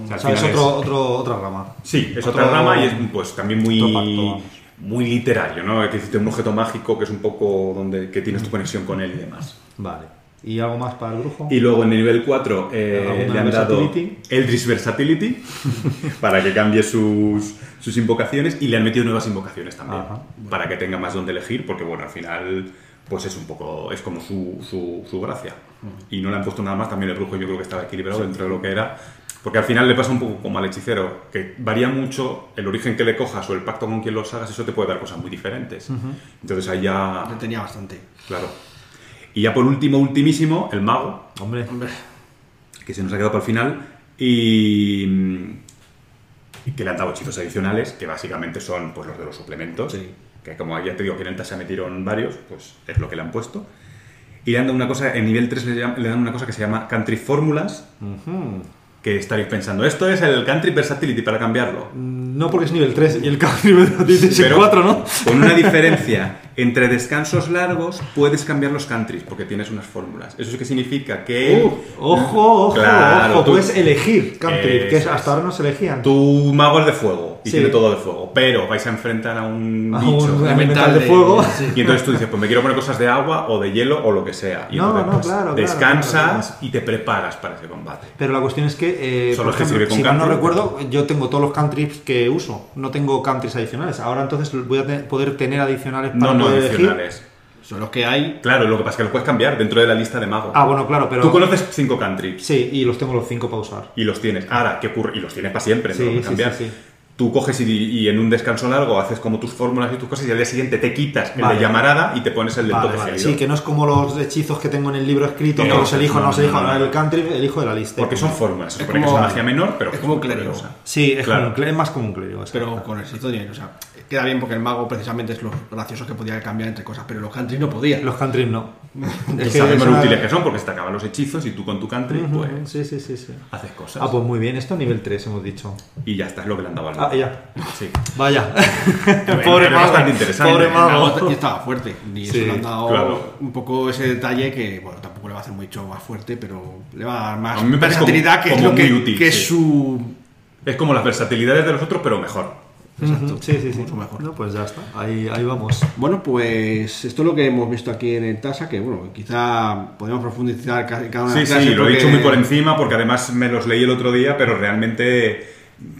O sea, O al sea, es otro, otro, otra rama. Sí, es Otro- otra rama y es pues también muy, otro muy literario, ¿no? Que hiciste un objeto mágico que es un poco donde que tienes tu conexión con él y demás. Vale. ¿Y algo más para el brujo? Y luego en el nivel 4 eh, ¿Alguna le han dado versatility? Eldritch Versatility [laughs] para que cambie sus, sus invocaciones y le han metido nuevas invocaciones también Ajá. para que tenga más donde elegir porque bueno, al final pues es un poco, es como su, su, su gracia. Y no le han puesto nada más, también el brujo yo creo que estaba equilibrado dentro de lo que era. Porque al final le pasa un poco como al hechicero, que varía mucho el origen que le cojas o el pacto con quien los hagas, eso te puede dar cosas muy diferentes. Entonces ahí ya, Yo tenía bastante. claro. Y ya por último, ultimísimo, el mago, Hombre, Hombre, que se nos ha quedado para el final. Y, y que le han dado hechizos adicionales que básicamente son pues los de los suplementos. Sí. que como ya te digo que en el se metieron varios pues es lo que le han puesto. Y le han dado una cosa en nivel 3 le, dan una cosa que se llama country fórmulas que estaréis pensando esto es el country versatility para cambiarlo. No porque es nivel 3 y el country versatility es el Pero 4, ¿no? Con una diferencia. Entre descansos largos puedes cambiar los countries porque tienes unas fórmulas. ¿Eso qué significa? Que Uh, ojo, ojo, Claro, ojo. tú- Puedes elegir country, que hasta es. ahora no se elegían. tu mago es de fuego y Sí. tiene todo de fuego, pero vais a enfrentar a un A bicho. un elemental de de- fuego. sí. [laughs] Y entonces tú dices, pues me quiero poner cosas de agua o de hielo o lo que sea. Y No, entonces, no, pues, claro, descansas claro, y te preparas para ese combate. Pero la cuestión es que, eh, es que ejemplo, sirve con si mal no country. recuerdo, yo tengo todos los countries que uso. No tengo countries adicionales. Ahora entonces voy a poder tener adicionales para No, no elegir. adicionales. son los que hay. Claro, lo que pasa es que los puedes cambiar dentro de la lista de magos. Ah, bueno, claro, pero... Tú conoces cinco countries Sí, y los tengo los cinco para usar. y los tienes. Ahora, ¿qué ocurre? Y los tienes para siempre, no Sí, los sí, puedes cambiar. sí, sí. tú coges y, y en un descanso largo haces como tus fórmulas y tus cosas y al día siguiente te quitas el Vale. de llamarada y te pones el del Vale, toque vale. Sí, que no es como los hechizos que tengo en el libro escrito, Que no, los elijo, no, no, los elijo, no, no, no. el country elijo de la lista. Porque son fórmulas, Es supone que como- es magia menor, pero es como un clérigo. Sí, es, Claro. como un es más como un clérigo. Pero con el de o sea, queda bien porque el mago precisamente es lo gracioso que podía cambiar entre cosas, pero los country no podía. Los country no. Y [laughs] Es que lo una- útiles que son porque se te acaban los hechizos y tú con tu country Ujú, pues Sí, sí, sí, sí. haces cosas. Ah, pues muy bien, esto a nivel 3 hemos dicho. Y ya está, es lo que le han dado al Ah, mago. ya. Sí. Vaya. [laughs] [laughs] Pobre mago. bastante interesante. Pobre mago ya estaba fuerte. Y Sí, eso le han dado claro. un poco ese detalle que, bueno, tampoco le va a hacer mucho más fuerte, pero le va a dar más A mí me parece versatilidad, como- que es como lo que, útil, que es sí. su. Es como las versatilidades de los otros, pero mejor. Ujú, Sí, sí, sí. Mucho mejor. No, pues ya está. Ahí, ahí vamos. Bueno, pues esto es lo que hemos visto aquí en el TASA, que bueno, quizá podemos profundizar en cada una de Sí, las sí, clases lo he dicho muy por encima porque además me los leí el otro día, pero realmente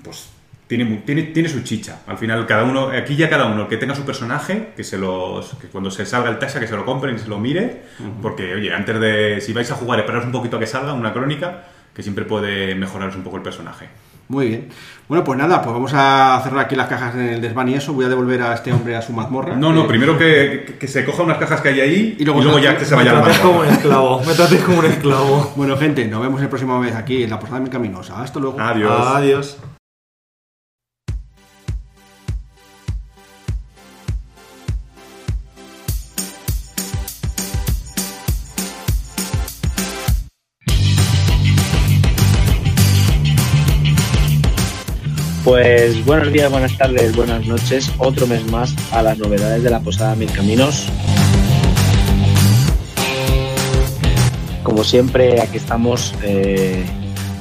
pues tiene, tiene, tiene su chicha. Al final, cada uno, aquí ya cada uno, el que tenga su personaje, que se los que cuando se salga el Tasha, que se lo compren y se lo mire, porque oye, antes de, si vais a jugar, esperaos un poquito a que salga una crónica, que siempre puede mejoraros un poco el personaje. Muy bien. Bueno, pues nada, pues vamos a cerrar aquí las cajas en el desván y eso. Voy a devolver a este hombre a su mazmorra. No, no, Eh, primero que, que- que se coja unas cajas que hay ahí Y y luego luego, se- ya que se vaya a la trates como un mazmorra. esclavo. Me trates como un esclavo. [laughs] Bueno, gente, nos vemos el próximo vez aquí en la Posada de Mil Caminos. Hasta luego. Adiós. Adiós. Pues buenos días, buenas tardes, buenas noches. Otro mes más a las novedades de la Posada Mil Caminos. Como siempre, aquí estamos eh,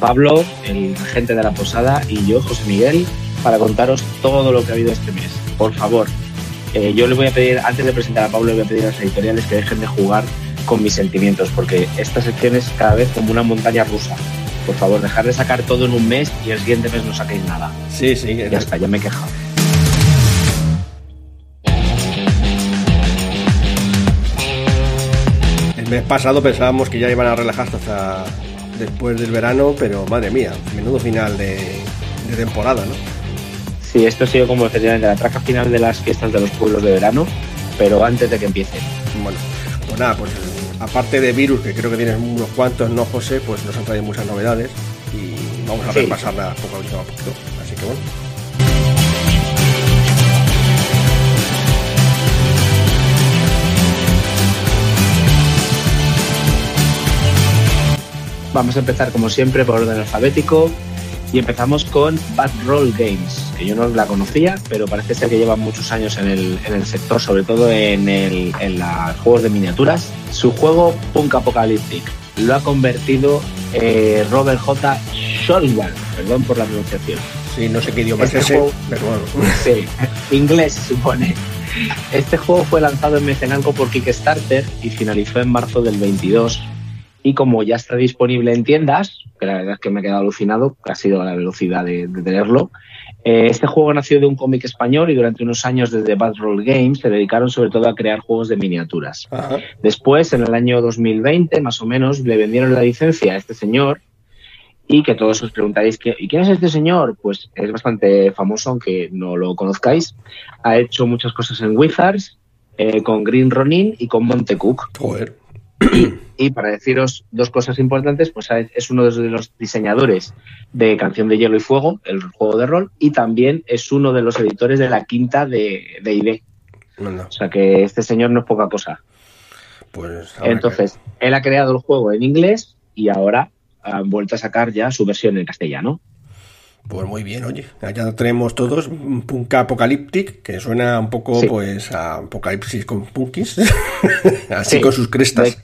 Pablo, el regente de la Posada, y yo, José Miguel, para contaros todo lo que ha habido este mes. Por favor, eh, yo le voy a pedir, antes de presentar a Pablo, le voy a pedir a las editoriales que dejen de jugar con mis sentimientos, porque esta sección es cada vez como una montaña rusa. Por favor, dejar de sacar todo en un mes y el siguiente mes no saquéis nada. Sí, sí. Ya está, ya me he quejado. El mes pasado pensábamos que ya iban a relajarse hasta después del verano, pero madre mía, menudo final de, de temporada, ¿no? Sí, esto ha sido como efectivamente la traca final de las fiestas de los pueblos de verano, pero antes de que empiece. Bueno, pues nada, pues aparte de virus, que creo que tienes unos cuantos, ¿no, José? Pues nos han traído muchas novedades y vamos a Sí. repasarlas poco a poquito a poquito. Así que bueno. Vamos a empezar como siempre por orden alfabético y empezamos con Bad Roll Games, que yo no la conocía, pero parece ser que lleva muchos años en el, en el sector, sobre todo en, el, en los juegos de miniaturas. Su juego Punk Apocalyptic lo ha convertido eh, Robert J. Scholwan, perdón por la pronunciación. Sí, no sé qué idioma Este es ese, juego- pero bueno. [laughs] Sí, inglés supone. Este juego fue lanzado en Mecenanco por Kickstarter y finalizó en marzo del 22. Y como ya está disponible en tiendas, que la verdad es que me he quedado alucinado, que ha sido la velocidad de, de tenerlo, este juego nació de un cómic español y durante unos años desde Bad Roll Games se dedicaron sobre todo a crear juegos de miniaturas. Ajá. Después, en el año 2020, más o menos, le vendieron la licencia a este señor y que todos os preguntaréis, ¿qué- ¿y quién es este señor? Pues es bastante famoso, aunque no lo conozcáis. Ha hecho muchas cosas en Wizards, eh, con Green Ronin y con Montecook. Joder. Y [clears throat] para deciros dos cosas importantes, pues es uno de los diseñadores de Canción de Hielo y Fuego, el juego de rol, y también es uno de los editores de la quinta de, de ID. No, no. O sea que este señor no es poca cosa. Pues Entonces, él ha creado el juego en inglés y ahora han vuelto a sacar ya su versión en castellano. Pues muy bien, oye. Ya tenemos todos un Punk Apocalyptic, que suena un poco Sí. pues a Apocalipsis con Punkis. [laughs] Así Sí. con sus crestas.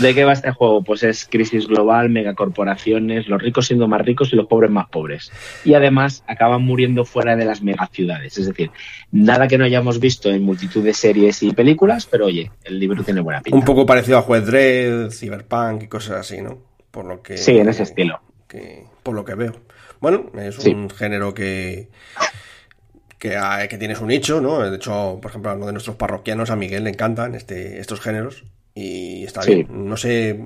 ¿De, qué va este juego? Pues es crisis global, megacorporaciones, los ricos siendo más ricos y los pobres más pobres. Y además acaban muriendo fuera de las megaciudades. Es decir, nada que no hayamos visto en multitud de series y películas, pero oye, el libro tiene buena pinta. Un poco parecido a Juez Dredd, Cyberpunk y cosas así, ¿no? Por lo que. Sí, en ese estilo. que- por lo que veo. Bueno, es Sí. un género que. Que, que tiene su nicho, ¿no? De hecho, por ejemplo, a uno de nuestros parroquianos, a Miguel, le encantan este, estos géneros. Y está Sí. bien. No sé,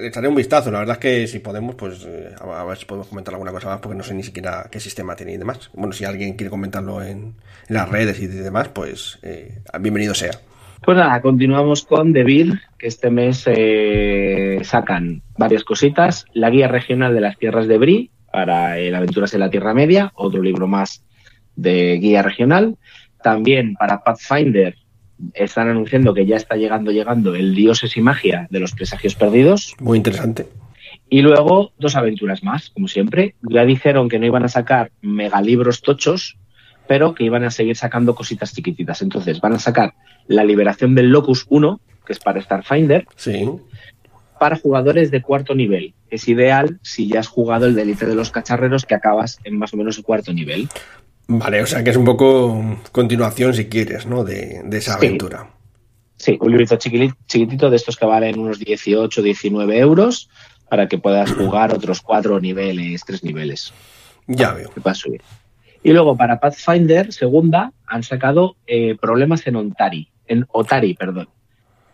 le echaré un vistazo. La verdad es que si podemos, pues eh, a a ver si podemos comentar alguna cosa más, porque no sé ni siquiera qué sistema tiene y demás. Bueno, si alguien quiere comentarlo en, en las redes y demás, pues eh, bienvenido sea. Pues nada, continuamos con The Bill, que este mes eh, sacan varias cositas. La guía regional de las tierras de Brie para el Aventuras en la Tierra Media, otro libro más de guía regional. También para Pathfinder están anunciando que ya está llegando, llegando el Dioses y Magia de los Presagios Perdidos. Muy interesante. Y luego dos aventuras más, como siempre. Ya dijeron que no iban a sacar megalibros tochos, pero que iban a seguir sacando cositas chiquititas. Entonces van a sacar la liberación del Locus 1, que es para Starfinder, Sí. para jugadores de cuarto nivel. Es ideal si ya has jugado el delite de los cacharreros, que acabas en más o menos el cuarto nivel. Vale, o sea que es un poco continuación, si quieres, ¿no? De, de esa aventura. Sí, un librito chiquitito de estos que valen unos 18, 19 euros para que puedas [clears throat] jugar otros cuatro niveles, tres niveles. Ya veo. que puedas subir. Y luego para Pathfinder, segunda, han sacado eh, problemas en Ontari, en Otari, perdón,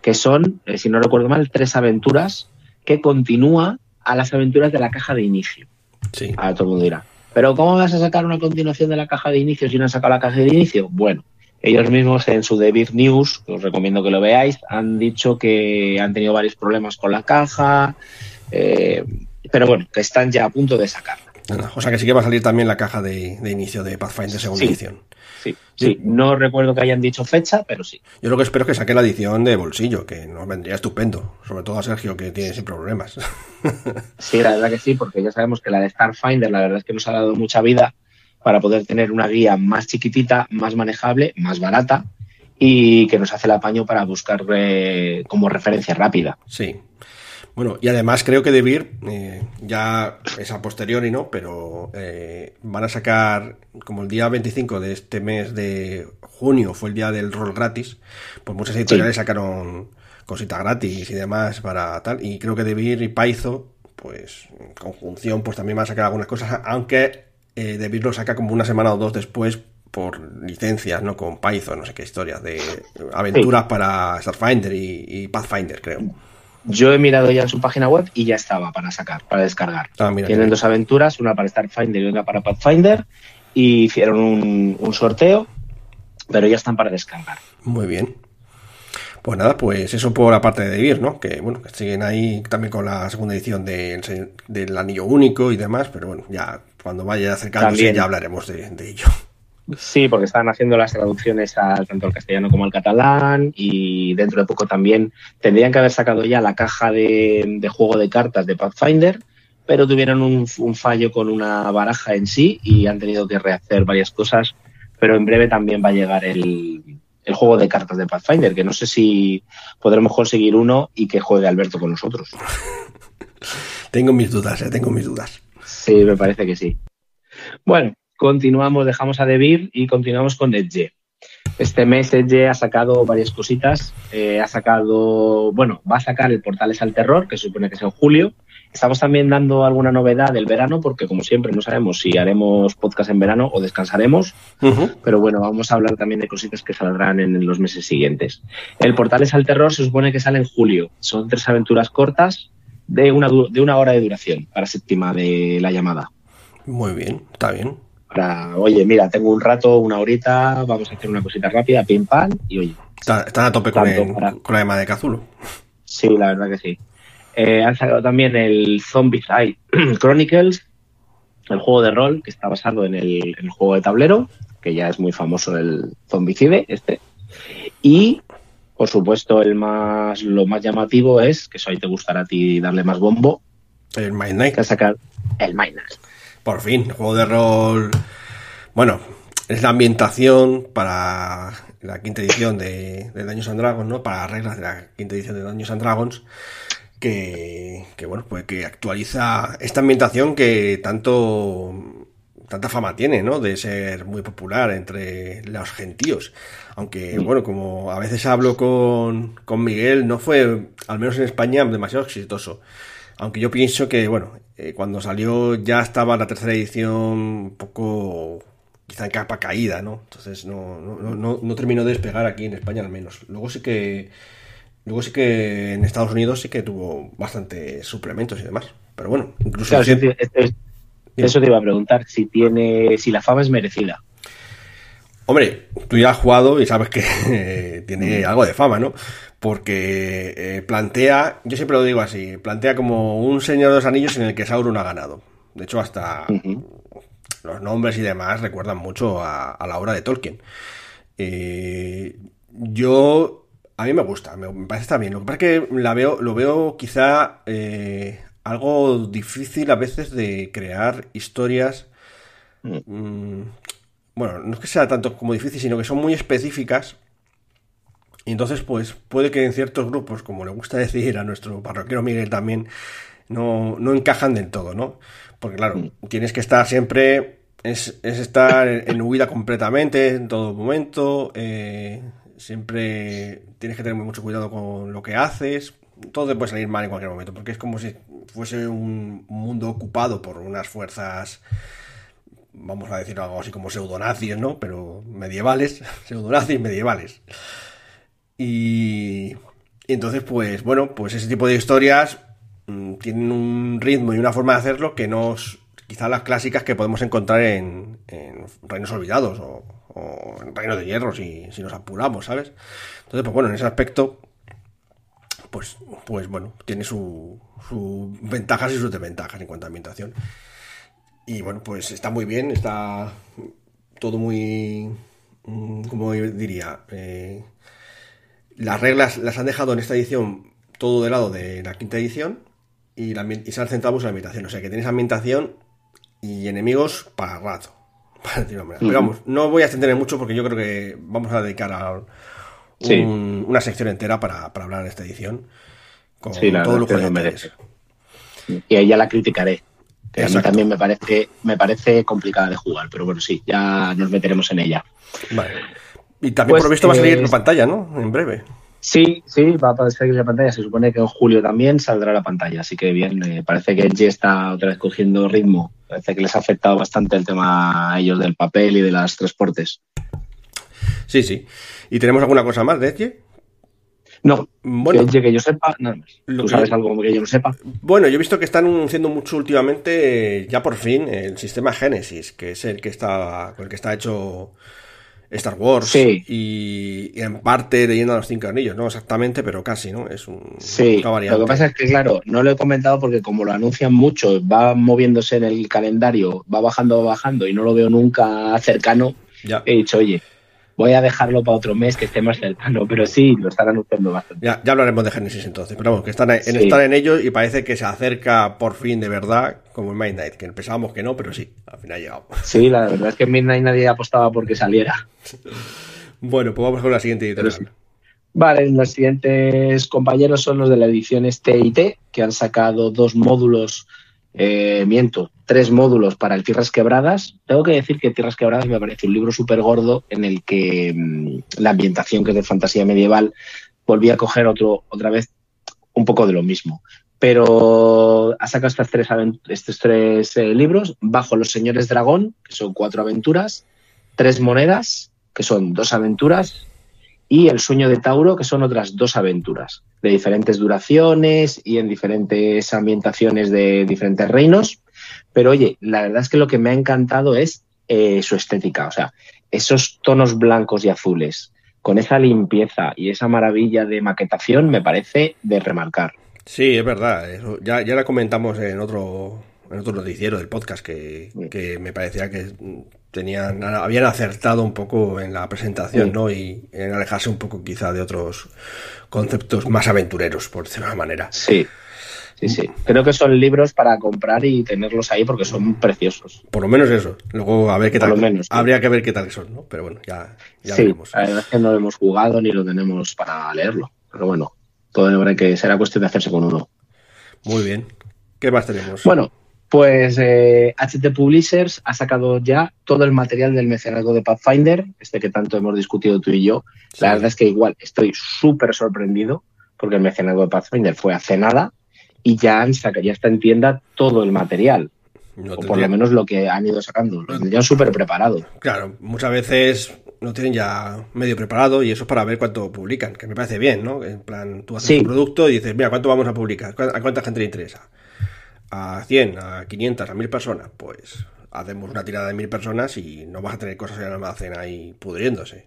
que son, eh, si no recuerdo mal, tres aventuras que continúa a las aventuras de la caja de inicio. Sí. Ahora todo el mundo dirá, pero ¿cómo vas a sacar una continuación de la caja de inicio si no han sacado la caja de inicio? Bueno, ellos mismos en su Debir News, os recomiendo que lo veáis, han dicho que han tenido varios problemas con la caja, eh, pero bueno, que están ya a punto de sacarla. O sea que sí que va a salir también la caja de, de inicio de Pathfinder segunda Sí. edición. Sí, sí, no recuerdo que hayan dicho fecha, pero sí. Yo lo que espero es que saque la edición de bolsillo, que nos vendría estupendo. Sobre todo a Sergio, que tiene sin problemas. [laughs] Sí, la verdad que sí, porque ya sabemos que la de Starfinder, la verdad es que nos ha dado mucha vida para poder tener una guía más chiquitita, más manejable, más barata y que nos hace el apaño para buscar eh, como referencia rápida. Sí. Bueno, y además creo que De Beer, eh, ya es a posteriori, ¿no? Pero eh, van a sacar, como el día 25 de este mes de junio fue el día del rol gratis, pues muchas editoriales sacaron cositas gratis y demás para tal. Y creo que De Beer y Paizo, pues en conjunción, pues también van a sacar algunas cosas, aunque eh, De Beer lo saca como una semana o dos después por licencias, ¿no? Con Python, no sé qué historias, de aventuras para Starfinder y, y Pathfinder, creo. Yo he mirado ya en su página web y ya estaba para sacar, para descargar. Ah, mira, Tienen dos aventuras, una para Starfinder y otra para Pathfinder, y hicieron un, un sorteo, pero ya están para descargar. Muy bien. Pues nada, pues eso por la parte de Devir, ¿no? Que bueno, que siguen ahí también con la segunda edición del, se- del Anillo Único y demás, pero bueno, ya cuando vaya acercándose También. ya hablaremos de, de ello. Sí, porque están haciendo las traducciones a, tanto al castellano como al catalán y dentro de poco también tendrían que haber sacado ya la caja de, de juego de cartas de Pathfinder, pero tuvieron un, un fallo con una baraja en sí y han tenido que rehacer varias cosas, pero en breve también va a llegar el, el juego de cartas de Pathfinder, que no sé si podremos conseguir uno y que juegue Alberto con nosotros. [laughs] Tengo mis dudas, eh, tengo mis dudas. Sí, me parece que sí. Bueno, continuamos, dejamos a Debir y continuamos con Edge. Este mes Edge ha sacado varias cositas. Eh, ha sacado, bueno, va a sacar el Portales al Terror, que se supone que es en julio. Estamos también dando alguna novedad del verano, porque como siempre no sabemos si haremos podcast en verano o descansaremos. Pero bueno, vamos a hablar también de cositas que saldrán en los meses siguientes. El Portales al Terror se supone que sale en julio. Son tres aventuras cortas de una, de una hora de duración para séptima de la llamada. Muy bien, está bien. Para, oye, mira, tengo un rato, una horita, vamos a hacer una cosita rápida, pim pam, y oye, Está- Están a tope con, Tanto el- para- con la llama de Cazulo. sí, la verdad que sí. Eh, han sacado también el Zombicide [clears throat] Chronicles, el juego de rol que está basado en el, en el juego de tablero, que ya es muy famoso el Zombicide, este. Y, por supuesto, el más, lo más llamativo es, que eso ahí te gustará a ti darle más bombo, El Mind Night. que ha sacado el Miners. Por fin, juego de rol. Bueno, es la ambientación para la quinta edición de, de Dungeons and Dragons, ¿no? Para las reglas de la quinta edición de Dungeons and Dragons. Que, que bueno, pues que actualiza esta ambientación que tanto tanta fama tiene, ¿no? De ser muy popular entre los gentíos. Aunque, bueno, como a veces hablo con, con Miguel, no fue, al menos en España, demasiado exitoso. Aunque yo pienso que, bueno, eh, cuando salió ya estaba la tercera edición un poco quizá en capa caída, ¿no? Entonces no, no, no, no terminó de despegar aquí en España al menos. Luego sí que Luego sí que en Estados Unidos sí que tuvo bastantes suplementos y demás. Pero bueno, incluso... Claro, sí- sí, sí, es- eso te iba a preguntar, si tiene, si la fama es merecida. Hombre, tú ya has jugado y sabes que [laughs] tiene algo de fama, ¿no? Porque eh, plantea, yo siempre lo digo así, plantea como un Señor de los Anillos en el que Sauron ha ganado. De hecho, hasta los nombres y demás recuerdan mucho a, a la obra de Tolkien. Eh, yo, a mí me gusta, me, me parece está bien. Lo que pasa es que la veo, lo veo quizá eh, algo difícil a veces de crear historias. mm, bueno, no es que sea tanto como difícil, sino que son muy específicas. Y entonces, pues, puede que en ciertos grupos, como le gusta decir a nuestro parroquiano Miguel también, no, no encajan del todo, ¿no? Porque claro, tienes que estar siempre, es, es estar en, en huida completamente en todo momento, eh, siempre tienes que tener mucho cuidado con lo que haces, todo te puede salir mal en cualquier momento, porque es como si fuese un mundo ocupado por unas fuerzas vamos a decir algo así como pseudonazis, ¿no? Pero medievales, [laughs] pseudonazis medievales. Y, y entonces, pues bueno, pues ese tipo de historias mm, tienen un ritmo y una forma de hacerlo que no quizá las clásicas que podemos encontrar en, en Reinos Olvidados o, o en Reino de Hierro, si, si nos apuramos, ¿sabes? Entonces, pues bueno, en ese aspecto, pues, pues bueno, tiene su, sus ventajas y sus desventajas en cuanto a ambientación. Y bueno, pues está muy bien, está todo muy, mm, como diría, eh, las reglas las han dejado en esta edición todo de lado de la quinta edición y, la ambi- y se han centrado mucho en la ambientación. O sea que tienes ambientación y enemigos para rato. [laughs] para decirlo de manera. Pero vamos, no voy a extenderme mucho porque yo creo que vamos a dedicar a un- Sí. una sección entera para, para hablar de esta edición. Con Sí, todo es que lo detalles. merece. Y ahí ya la criticaré. Que a mí también me parece, me parece complicada de jugar, pero bueno, sí, ya nos meteremos en ella. Vale. Y también Pues, por lo visto va a salir eh, en pantalla, ¿no? En breve. Sí, sí, va a aparecer en la pantalla. Se supone que en julio también saldrá la pantalla, así que bien. eh, parece que Edge está otra vez cogiendo ritmo. Parece que les ha afectado bastante el tema a ellos del papel y de las transportes. Sí, sí. ¿Y tenemos alguna cosa más de Edge? No, Bueno, que, que yo sepa, nada más. Lo ¿Tú que- sabes algo que yo no sepa? Bueno, yo he visto que están anunciando mucho últimamente, eh, ya por fin, el sistema Genesis, que es el que está, con el que está hecho Star Wars Sí. y, y en parte leyendo a los cinco anillos, no exactamente, pero casi, ¿no? Es un, Sí, una variante. lo que pasa es que, claro, no lo he comentado porque como lo anuncian mucho, va moviéndose en el calendario, va bajando, va bajando y no lo veo nunca cercano, Ya, he dicho, oye, voy a dejarlo para otro mes que esté más cercano, pero sí, lo están anunciando bastante. ya, ya hablaremos de Genesis entonces, pero vamos, que están en, Sí. están en ello y parece que se acerca por fin de verdad, como en Mind Night, que pensábamos que no, pero sí, al final ha llegado. [laughs] Sí, la verdad es que en Midnight nadie apostaba porque saliera. Bueno, pues vamos con la siguiente editorial. Vale, los siguientes compañeros son los de la edición TIT, que han sacado dos módulos, eh, miento, tres módulos para el Tierras Quebradas. Tengo que decir que Tierras Quebradas me parece un libro súper gordo en el que mm, la ambientación que es de fantasía medieval volvía a coger otro, otra vez un poco de lo mismo. Pero ha sacado estas tres estos tres eh, libros, Bajo los Señores Dragón, que son cuatro aventuras, Tres Monedas, que son dos aventuras, y El sueño de Tauro, que son otras dos aventuras de diferentes duraciones y en diferentes ambientaciones de diferentes reinos. Pero oye, la verdad es que lo que me ha encantado es eh, su estética, o sea, esos tonos blancos y azules, con esa limpieza y esa maravilla de maquetación, me parece de remarcar. Sí, es verdad. eso ya, ya la comentamos en otro, en otro noticiero del podcast que, Sí. que me parecía que tenían, habían acertado un poco en la presentación, Sí. ¿no? Y en alejarse un poco quizá de otros conceptos más aventureros, por decirlo de una manera. Sí, sí, sí. Creo que son libros para comprar y tenerlos ahí porque son preciosos. Por lo menos eso. Luego a ver qué Por tal. lo menos, sí. Habría que ver qué tal son, ¿no? Pero bueno, ya, ya sí, veremos. la verdad es que no lo hemos jugado ni lo tenemos para leerlo. Pero bueno, todo habrá que será cuestión de hacerse con uno. Muy bien. ¿Qué más tenemos? Bueno, pues eh, HT Publishers ha sacado ya todo el material del mecenazgo de Pathfinder, este que tanto hemos discutido tú y yo. La verdad es que igual estoy súper sorprendido porque el mecenazgo de Pathfinder fue hace nada y ya, han saca- ya está en tienda todo el material, No o por lo menos lo que han ido sacando. Lo tendrían súper preparado. Claro, muchas veces lo tienen ya medio preparado y eso es para ver cuánto publican, que me parece bien, ¿no? En plan, tú haces Sí. un producto y dices, mira, ¿cuánto vamos a publicar? ¿Cu- ¿A cuánta gente le interesa? ¿A 100, a 500, a 1000 personas? Pues hacemos una tirada de 1000 personas y no vas a tener cosas en el almacén ahí pudriéndose.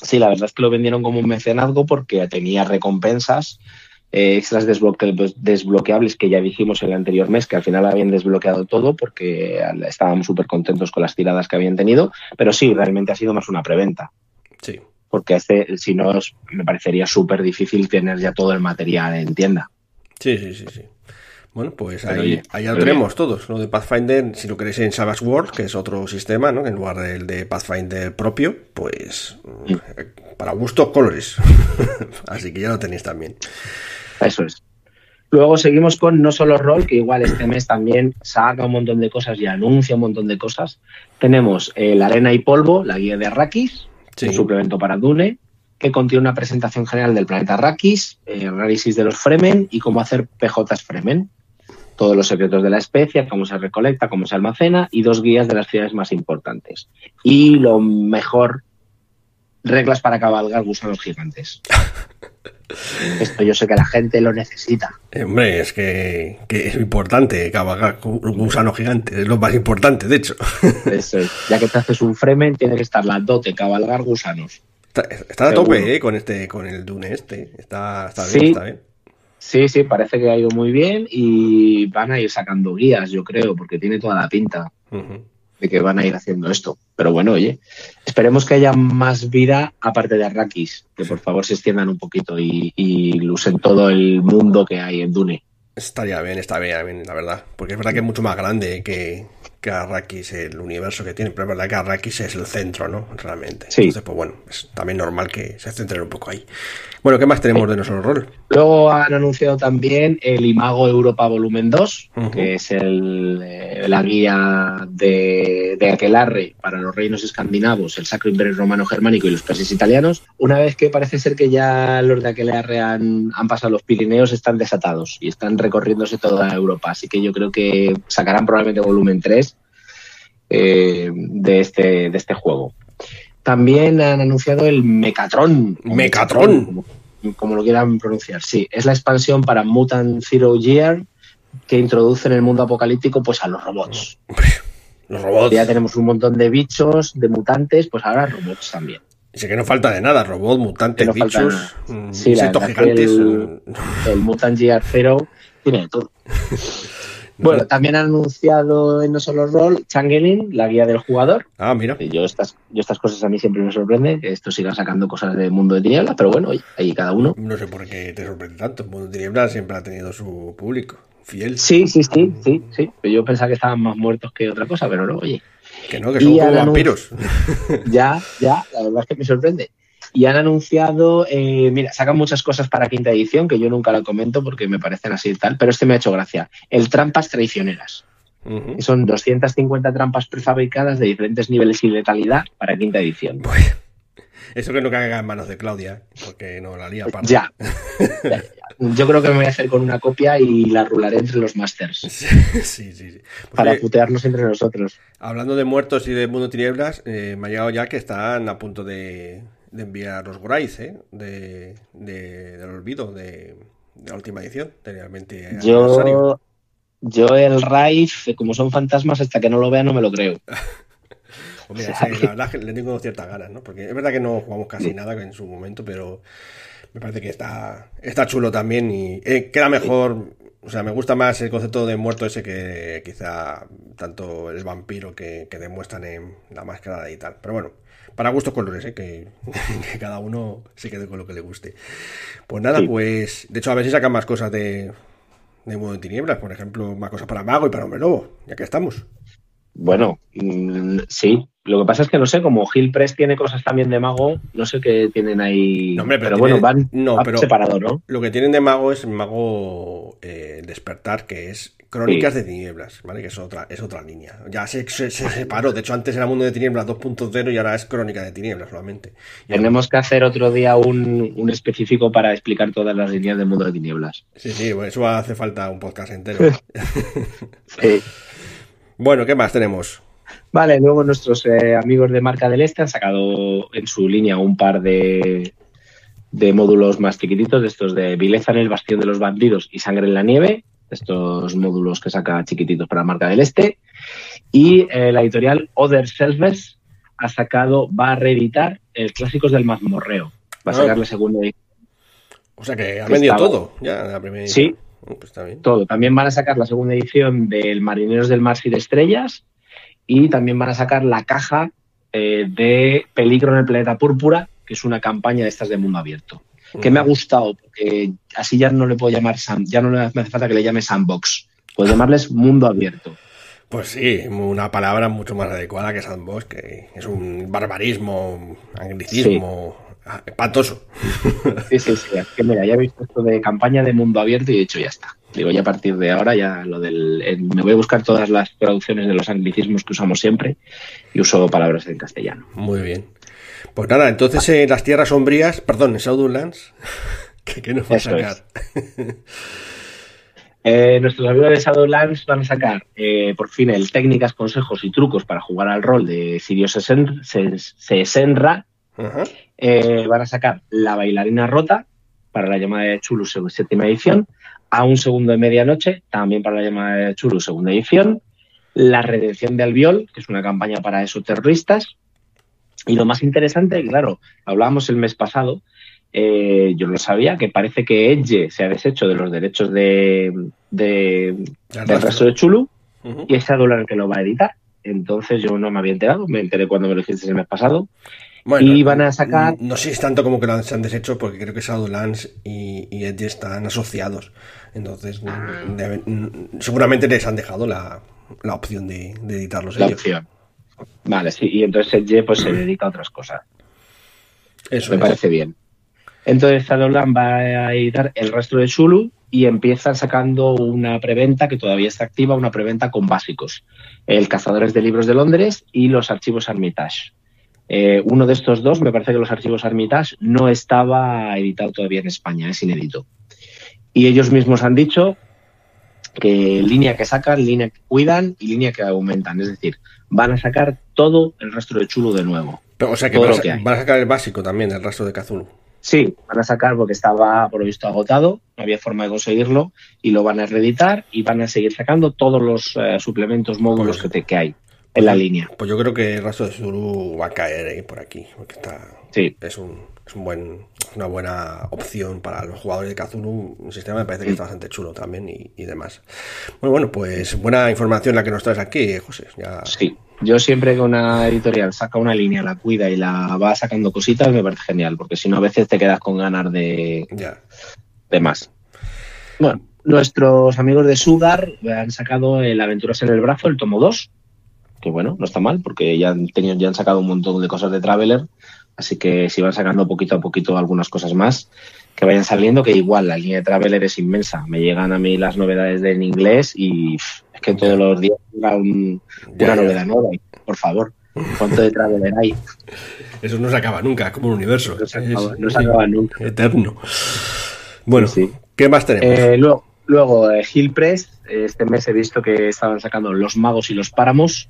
Sí, la verdad es que lo vendieron como un mecenazgo porque tenía recompensas extras desbloque- desbloqueables que ya dijimos en el anterior mes, que al final habían desbloqueado todo porque estábamos súper contentos con las tiradas que habían tenido, pero sí, realmente ha sido más una preventa. Sí. Porque este, si no, me parecería súper difícil tener ya todo el material en tienda. Sí, sí, sí, sí. Bueno, pues ahí, oye, ahí ya lo tenemos todos. Lo de Pathfinder, si lo queréis en Savage World, que es otro sistema, ¿no? En lugar del de Pathfinder propio, pues mm, para gustos colores. [laughs] Así que ya lo tenéis también. Eso es. Luego seguimos con No Solo Roll, que igual este mes también saca un montón de cosas y anuncia un montón de cosas. Tenemos eh, la Arena y Polvo, la guía de Arrakis, Sí. un suplemento para Dune, que contiene una presentación general del planeta Arrakis, eh, análisis de los Fremen y cómo hacer PJs Fremen. Todos los secretos de la especie, cómo se recolecta, cómo se almacena y dos guías de las ciudades más importantes. Y lo mejor, reglas para cabalgar gusanos gigantes. [laughs] Esto yo sé que la gente lo necesita. Eh, Hombre, es que, que es importante cabalgar un gusano gigante. Es lo más importante, de hecho. [laughs] Eso es. Ya que te haces un Fremen, tiene que estar la dote, cabalgar gusanos. Está, está a tope, ¿eh? Con, este, con el Dune este. Está, está bien, Sí. está bien. Sí, sí, parece que ha ido muy bien y van a ir sacando guías, yo creo, porque tiene toda la pinta de que van a ir haciendo esto. Pero bueno, oye, esperemos que haya más vida aparte de Arrakis, que por favor se extiendan un poquito y, y lucen todo el mundo que hay en Dune. Estaría bien, bien, bien, la verdad. Porque es verdad que es mucho más grande que, que Arrakis, el universo que tiene. Pero es verdad que Arrakis es el centro, ¿no? Realmente. Sí. Entonces, pues bueno, es también normal que se centren un poco ahí. Bueno, ¿qué más tenemos de nuestro rol? Luego han anunciado también el Imago Europa Volumen 2, Ujú. que es el, eh, la guía de, de Aquelarre para los reinos escandinavos, el Sacro Imperio Romano Germánico y los países italianos. Una vez que parece ser que ya los de Aquelarre han, han pasado los Pirineos, están desatados y están recorriéndose toda Europa. Así que yo creo que sacarán probablemente volumen 3 eh, de, este, de este juego. También han anunciado el Mecatron. Mecatron. como, como lo quieran pronunciar. Sí, es la expansión para Mutant Zero Year que introduce en el mundo apocalíptico pues a los robots. [laughs] Los robots. Ya tenemos un montón de bichos, de mutantes, pues ahora robots también. Dice que no falta de nada. Robots, mutantes, no bichos, mm, Sí, la gigantes. el- mm, El Mutant Year Zero tiene de todo. [laughs] Bueno, también han anunciado en No Solo Roll Changeling, la guía del jugador. Ah, mira. Y Yo estas, yo estas cosas a mí siempre me sorprenden, que esto siga sacando cosas del mundo de tinieblas, pero bueno, oye, ahí cada uno. No sé por qué te sorprende tanto. El mundo de Tinieblas siempre ha tenido su público fiel. Sí, sí, sí, sí, sí. Yo pensaba que estaban más muertos que otra cosa, pero no, oye. Que no, que son como vampiros. [laughs] Ya, ya, la verdad es que me sorprende. Y han anunciado, eh, mira, sacan muchas cosas para quinta edición, que yo nunca lo comento porque me parecen así y tal, pero este me ha hecho gracia. El Trampas Traicioneras. Ujú. que Son 250 trampas prefabricadas de diferentes niveles y letalidad para quinta edición. Pues, eso que no caiga en manos de Claudia, porque no la lía para. Ya. Yo creo que me voy a hacer con una copia y la rularé entre los masters Sí, sí, sí. sí. Pues, para oye, putearnos entre nosotros. hablando de muertos y de mundo tinieblas, eh, me ha llegado ya que están a punto de, de enviar los Gorais, ¿eh? De, de- del olvido de, de la última edición, realmente. Yo, yo el Raif, como son fantasmas, hasta que no lo vea no me lo creo. Pues mira, sí, la verdad es que le tengo ciertas ganas, ¿no? Porque es verdad que no jugamos casi nada en su momento, pero me parece que está, está chulo también y eh, queda mejor. O sea, me gusta más el concepto de muerto ese que quizá tanto el vampiro que, que demuestran en la máscara y tal. Pero bueno, para gustos colores, ¿eh? que, [laughs] que cada uno se quede con lo que le guste. Pues nada, Sí. pues de hecho a ver si sacan más cosas de, de Mundo de Tinieblas, por ejemplo, más cosas para Mago y para Hombre Lobo, ya que estamos. Bueno, mm, sí. Lo que pasa es que no sé, como Gil Press tiene cosas también de mago, no sé qué tienen ahí. No, hombre, pero pero, bueno, van, no, van pero- separado, ¿no? Lo que tienen de mago es mago eh, despertar, que es crónicas de tinieblas, ¿vale? Que es otra, es otra línea. Ya se, se- se separó. De hecho, antes era mundo de tinieblas 2.0 y ahora es crónica de tinieblas solamente. Y ahora- Tenemos que hacer otro día un, un específico para explicar todas las líneas del mundo de tinieblas. Sí, sí, bueno, eso hace falta un podcast entero. [laughs] Sí. [laughs] bueno, ¿qué más tenemos? Vale, luego nuestros eh, amigos de Marca del Este han sacado en su línea un par de, de módulos más chiquititos, de estos de Vileza en el Bastión de los Bandidos y Sangre en la Nieve, estos módulos que saca chiquititos para Marca del Este. Y eh, la editorial Other Selves ha sacado, va a reeditar el Clásicos del Mazmorreo. Va a Ah. sacar la segunda edición. O sea que ha vendido Estaba- todo. Ya, la primera Sí. edición. Oh, pues está bien. todo. También van a sacar la segunda edición del Marineros del Mar y de Estrellas y también van a sacar la caja eh, de Peligro en el Planeta Púrpura, que es una campaña de estas de mundo abierto. Que me ha gustado, porque así ya no le puedo llamar Sam, ya no le me hace falta que le llame Sandbox. Puedo llamarles mundo abierto. Pues sí, una palabra mucho más adecuada que sandbox, que es un barbarismo, anglicismo, espantoso. Sí, sí, sí. Es que mira, ya he visto esto de campaña de mundo abierto y he dicho ya está. Digo, ya a partir de ahora ya lo del. eh, me voy a buscar todas las traducciones de los anglicismos que usamos siempre y uso palabras en castellano. Muy bien. Pues nada, entonces en las tierras sombrías, perdón, en Shadowlands, [laughs] ¿qué, qué nos va a sacar? [laughs] Eh, nuestros amigos de Shadowlands van a sacar eh, por fin el técnicas, consejos y trucos para jugar al rol de Sirio Sesen- Ses- Sesenra. Eh, van a sacar la bailarina rota para la llamada de Chulu séptima edición. A un segundo de medianoche, también para la llamada de Chulu segunda edición. La redención de Albiol, que es una campaña para esos terroristas. Y lo más interesante, claro, hablábamos el mes pasado, eh, yo lo sabía, que parece que Edge se ha deshecho de los derechos de, de- Del resto de Chulu Ujú. y es el que lo va a editar. Entonces yo no me había enterado, me enteré cuando me lo dijiste el mes pasado. Bueno, y van a sacar- No sé si es tanto como que lo se han deshecho, porque creo que Shadowlands y, y Edge están asociados. Entonces, Ah. deben- seguramente les han dejado la, la opción de, de editarlos La ellos. opción. Vale, sí, y entonces Edge pues se dedica a otras cosas. Eso Me es. parece bien. Entonces Shadowlands va a editar el resto de Chulu y empiezan sacando una preventa que todavía está activa, una preventa con básicos. El Cazadores de Libros de Londres y los archivos Armitage. Eh, uno de estos dos, me parece que los archivos Armitage no estaba editado todavía en España, es inédito. Y ellos mismos han dicho que línea que sacan, línea que cuidan y línea que aumentan. Es decir, van a sacar todo el resto de Chulu de nuevo. Pero, o sea que van a, que van sacar el básico también, el rastro de Kazulu. Sí, van a sacar porque estaba por lo visto agotado, no había forma de conseguirlo y lo van a reeditar y van a seguir sacando todos los eh, suplementos, módulos que, te- que hay en la línea. Pues yo creo que el rastro de Zulu va a caer ahí por aquí, porque está Sí, es un, es un buen una buena opción para los jugadores de Kazulu. Un sistema me parece que está bastante chulo también y, y demás. Bueno, bueno, pues buena información la que nos traes aquí, eh, José. Ya, sí. Yo siempre que una editorial saca una línea, la cuida y la va sacando cositas, me parece genial, porque si no a veces te quedas con ganas de, ya. de más. Bueno, nuestros amigos de Sugar han sacado el Aventuras en el Brazo, el tomo 2, que bueno, no está mal, porque ya han, tenido, ya han sacado un montón de cosas de Traveler, así que si van sacando poquito a poquito algunas cosas más, que vayan saliendo, que igual la línea de Traveler es inmensa. Me llegan a mí las novedades de en inglés y es que todos los días un- una novedad nueva. Por favor, ¿cuánto de Traveler hay? Eso no se acaba nunca, como un universo. No se Es- acaba, no es se acaba nunca. Eterno. Bueno, Sí. ¿qué más tenemos? Eh, luego, luego eh, Hill Press, este mes he visto que estaban sacando Los Magos y los Páramos,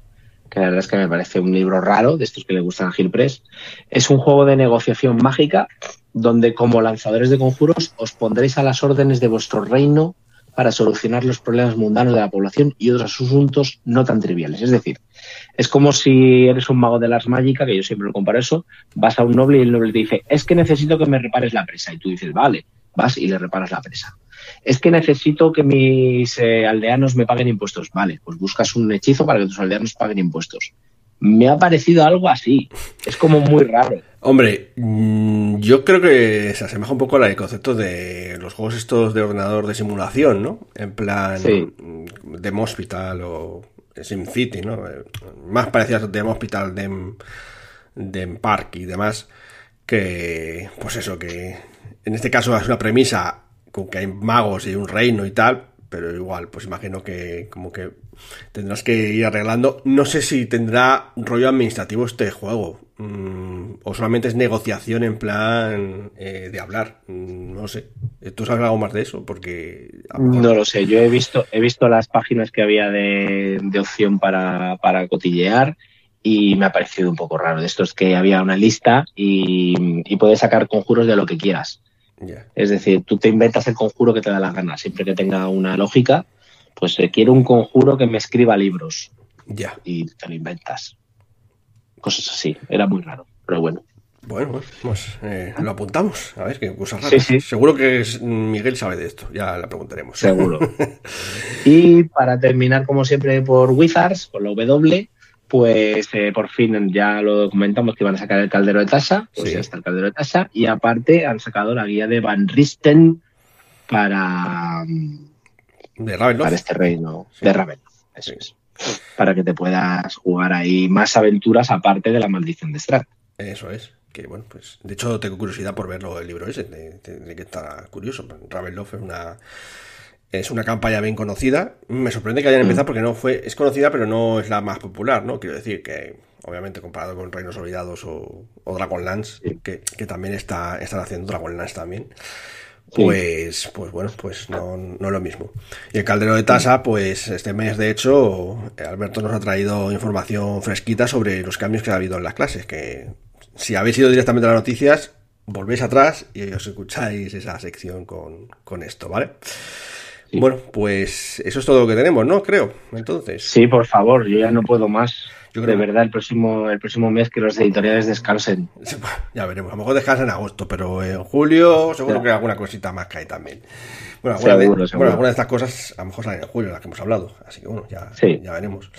que la verdad es que me parece un libro raro, de estos que le gustan a Hill Press. Es un juego de negociación mágica donde como lanzadores de conjuros os pondréis a las órdenes de vuestro reino para solucionar los problemas mundanos de la población y otros asuntos no tan triviales. Es decir, es como si eres un mago de las mágicas, que yo siempre lo comparo eso, vas a un noble y el noble te dice, es que necesito que me repares la presa. Y tú dices, vale, vas y le reparas la presa. Es que necesito que mis eh, aldeanos me paguen impuestos. Vale, pues buscas un hechizo para que tus aldeanos paguen impuestos. Me ha parecido algo así. Es como muy raro. Hombre, mm, yo creo que se asemeja un poco al concepto de los juegos estos de ordenador de simulación, ¿no? En plan Sí. mm, Dem Hospital o SimCity, ¿no? Eh, Más parecidas a Dem Hospital, Dem, Dem Park y demás, que, pues eso, que en este caso es una premisa con que hay magos y un reino y tal, pero igual, pues imagino que como que tendrás que ir arreglando. No sé si tendrá rollo administrativo este juego. Mm, o solamente es negociación en plan eh, de hablar. Mm, No sé. ¿Tú sabes algo más de eso? Porque. No lo sé, yo he visto, he visto las páginas que había de, opción para, para cotillear y me ha parecido un poco raro. De esto es que había una lista y puedes sacar conjuros de lo que quieras. Es decir, tú te inventas el conjuro que te da la gana, siempre que tenga una lógica. Pues quiero un conjuro que me escriba libros Ya. y te lo inventas. Cosas así, era muy raro, pero bueno. Bueno, pues eh, lo apuntamos. A ver, qué cosas Sí, raras. sí. Seguro que es- Miguel sabe de esto. Ya le preguntaremos. Seguro. [laughs] y para terminar, como siempre, por Wizards, con la W, pues eh, por fin ya lo comentamos que iban a sacar el caldero de tasa, pues Sí. ya está el caldero de tasa, y aparte han sacado la guía de Van Risten para, De Ravenloft. para este reino Sí. de Raven. Eso Sí. es. Para que te puedas jugar ahí más aventuras aparte de la maldición de Strahd. Eso es. Que bueno, pues. De hecho, tengo curiosidad por verlo el libro ese. De, de- de que está curioso. Ravenloft es una. Es una campaña bien conocida. Me sorprende que hayan empezado porque no fue. Es conocida, pero no es la más popular, ¿no? Quiero decir que, obviamente, comparado con Reinos Olvidados o, o Dragonlance, Sí. que, que también está, están haciendo Dragonlance también. Sí. Pues, pues bueno, pues no, no es lo mismo. Y el caldero de tasa, pues este mes, de hecho, Alberto nos ha traído información fresquita sobre los cambios que ha habido en las clases. Que si habéis ido directamente a las noticias, volvéis atrás y os escucháis esa sección con, con esto, ¿vale? Sí. Bueno, pues eso es todo lo que tenemos, ¿no? Creo. Entonces, Sí, por favor, yo ya no puedo más. Yo de verdad, el próximo, el próximo mes que los editoriales descansen. ya veremos. A lo mejor descansa en agosto, pero en julio seguro Ya. que alguna cosita más cae también. Bueno, alguna, de, Seguro, bueno, alguna de estas cosas a lo mejor salen en julio, las que hemos hablado. Así que bueno, ya, Sí. ya veremos.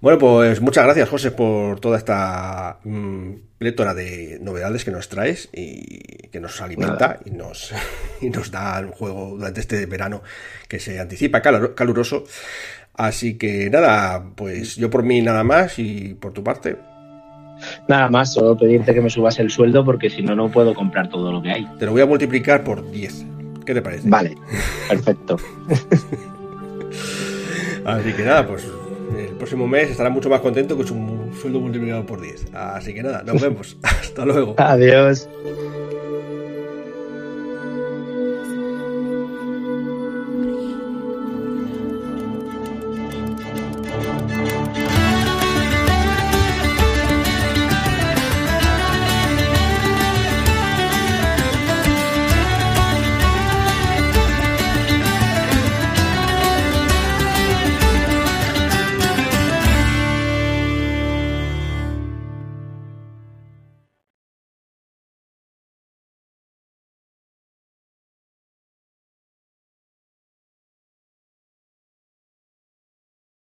Bueno, pues muchas gracias, José, por toda esta mm, plétora de novedades que nos traes y que nos alimenta y nos, [laughs] y nos da un juego durante este verano que se anticipa calor- caluroso. Así que nada, pues yo por mí nada más y por tu parte. Nada más, solo pedirte que me subas el sueldo porque si no, no puedo comprar todo lo que hay. Te lo voy a multiplicar por 10. ¿Qué te parece? Vale, perfecto. [laughs] Así que nada, pues el próximo mes estará mucho más contento con su sueldo multiplicado por 10. Así que nada, nos vemos. [laughs] Hasta luego. Adiós.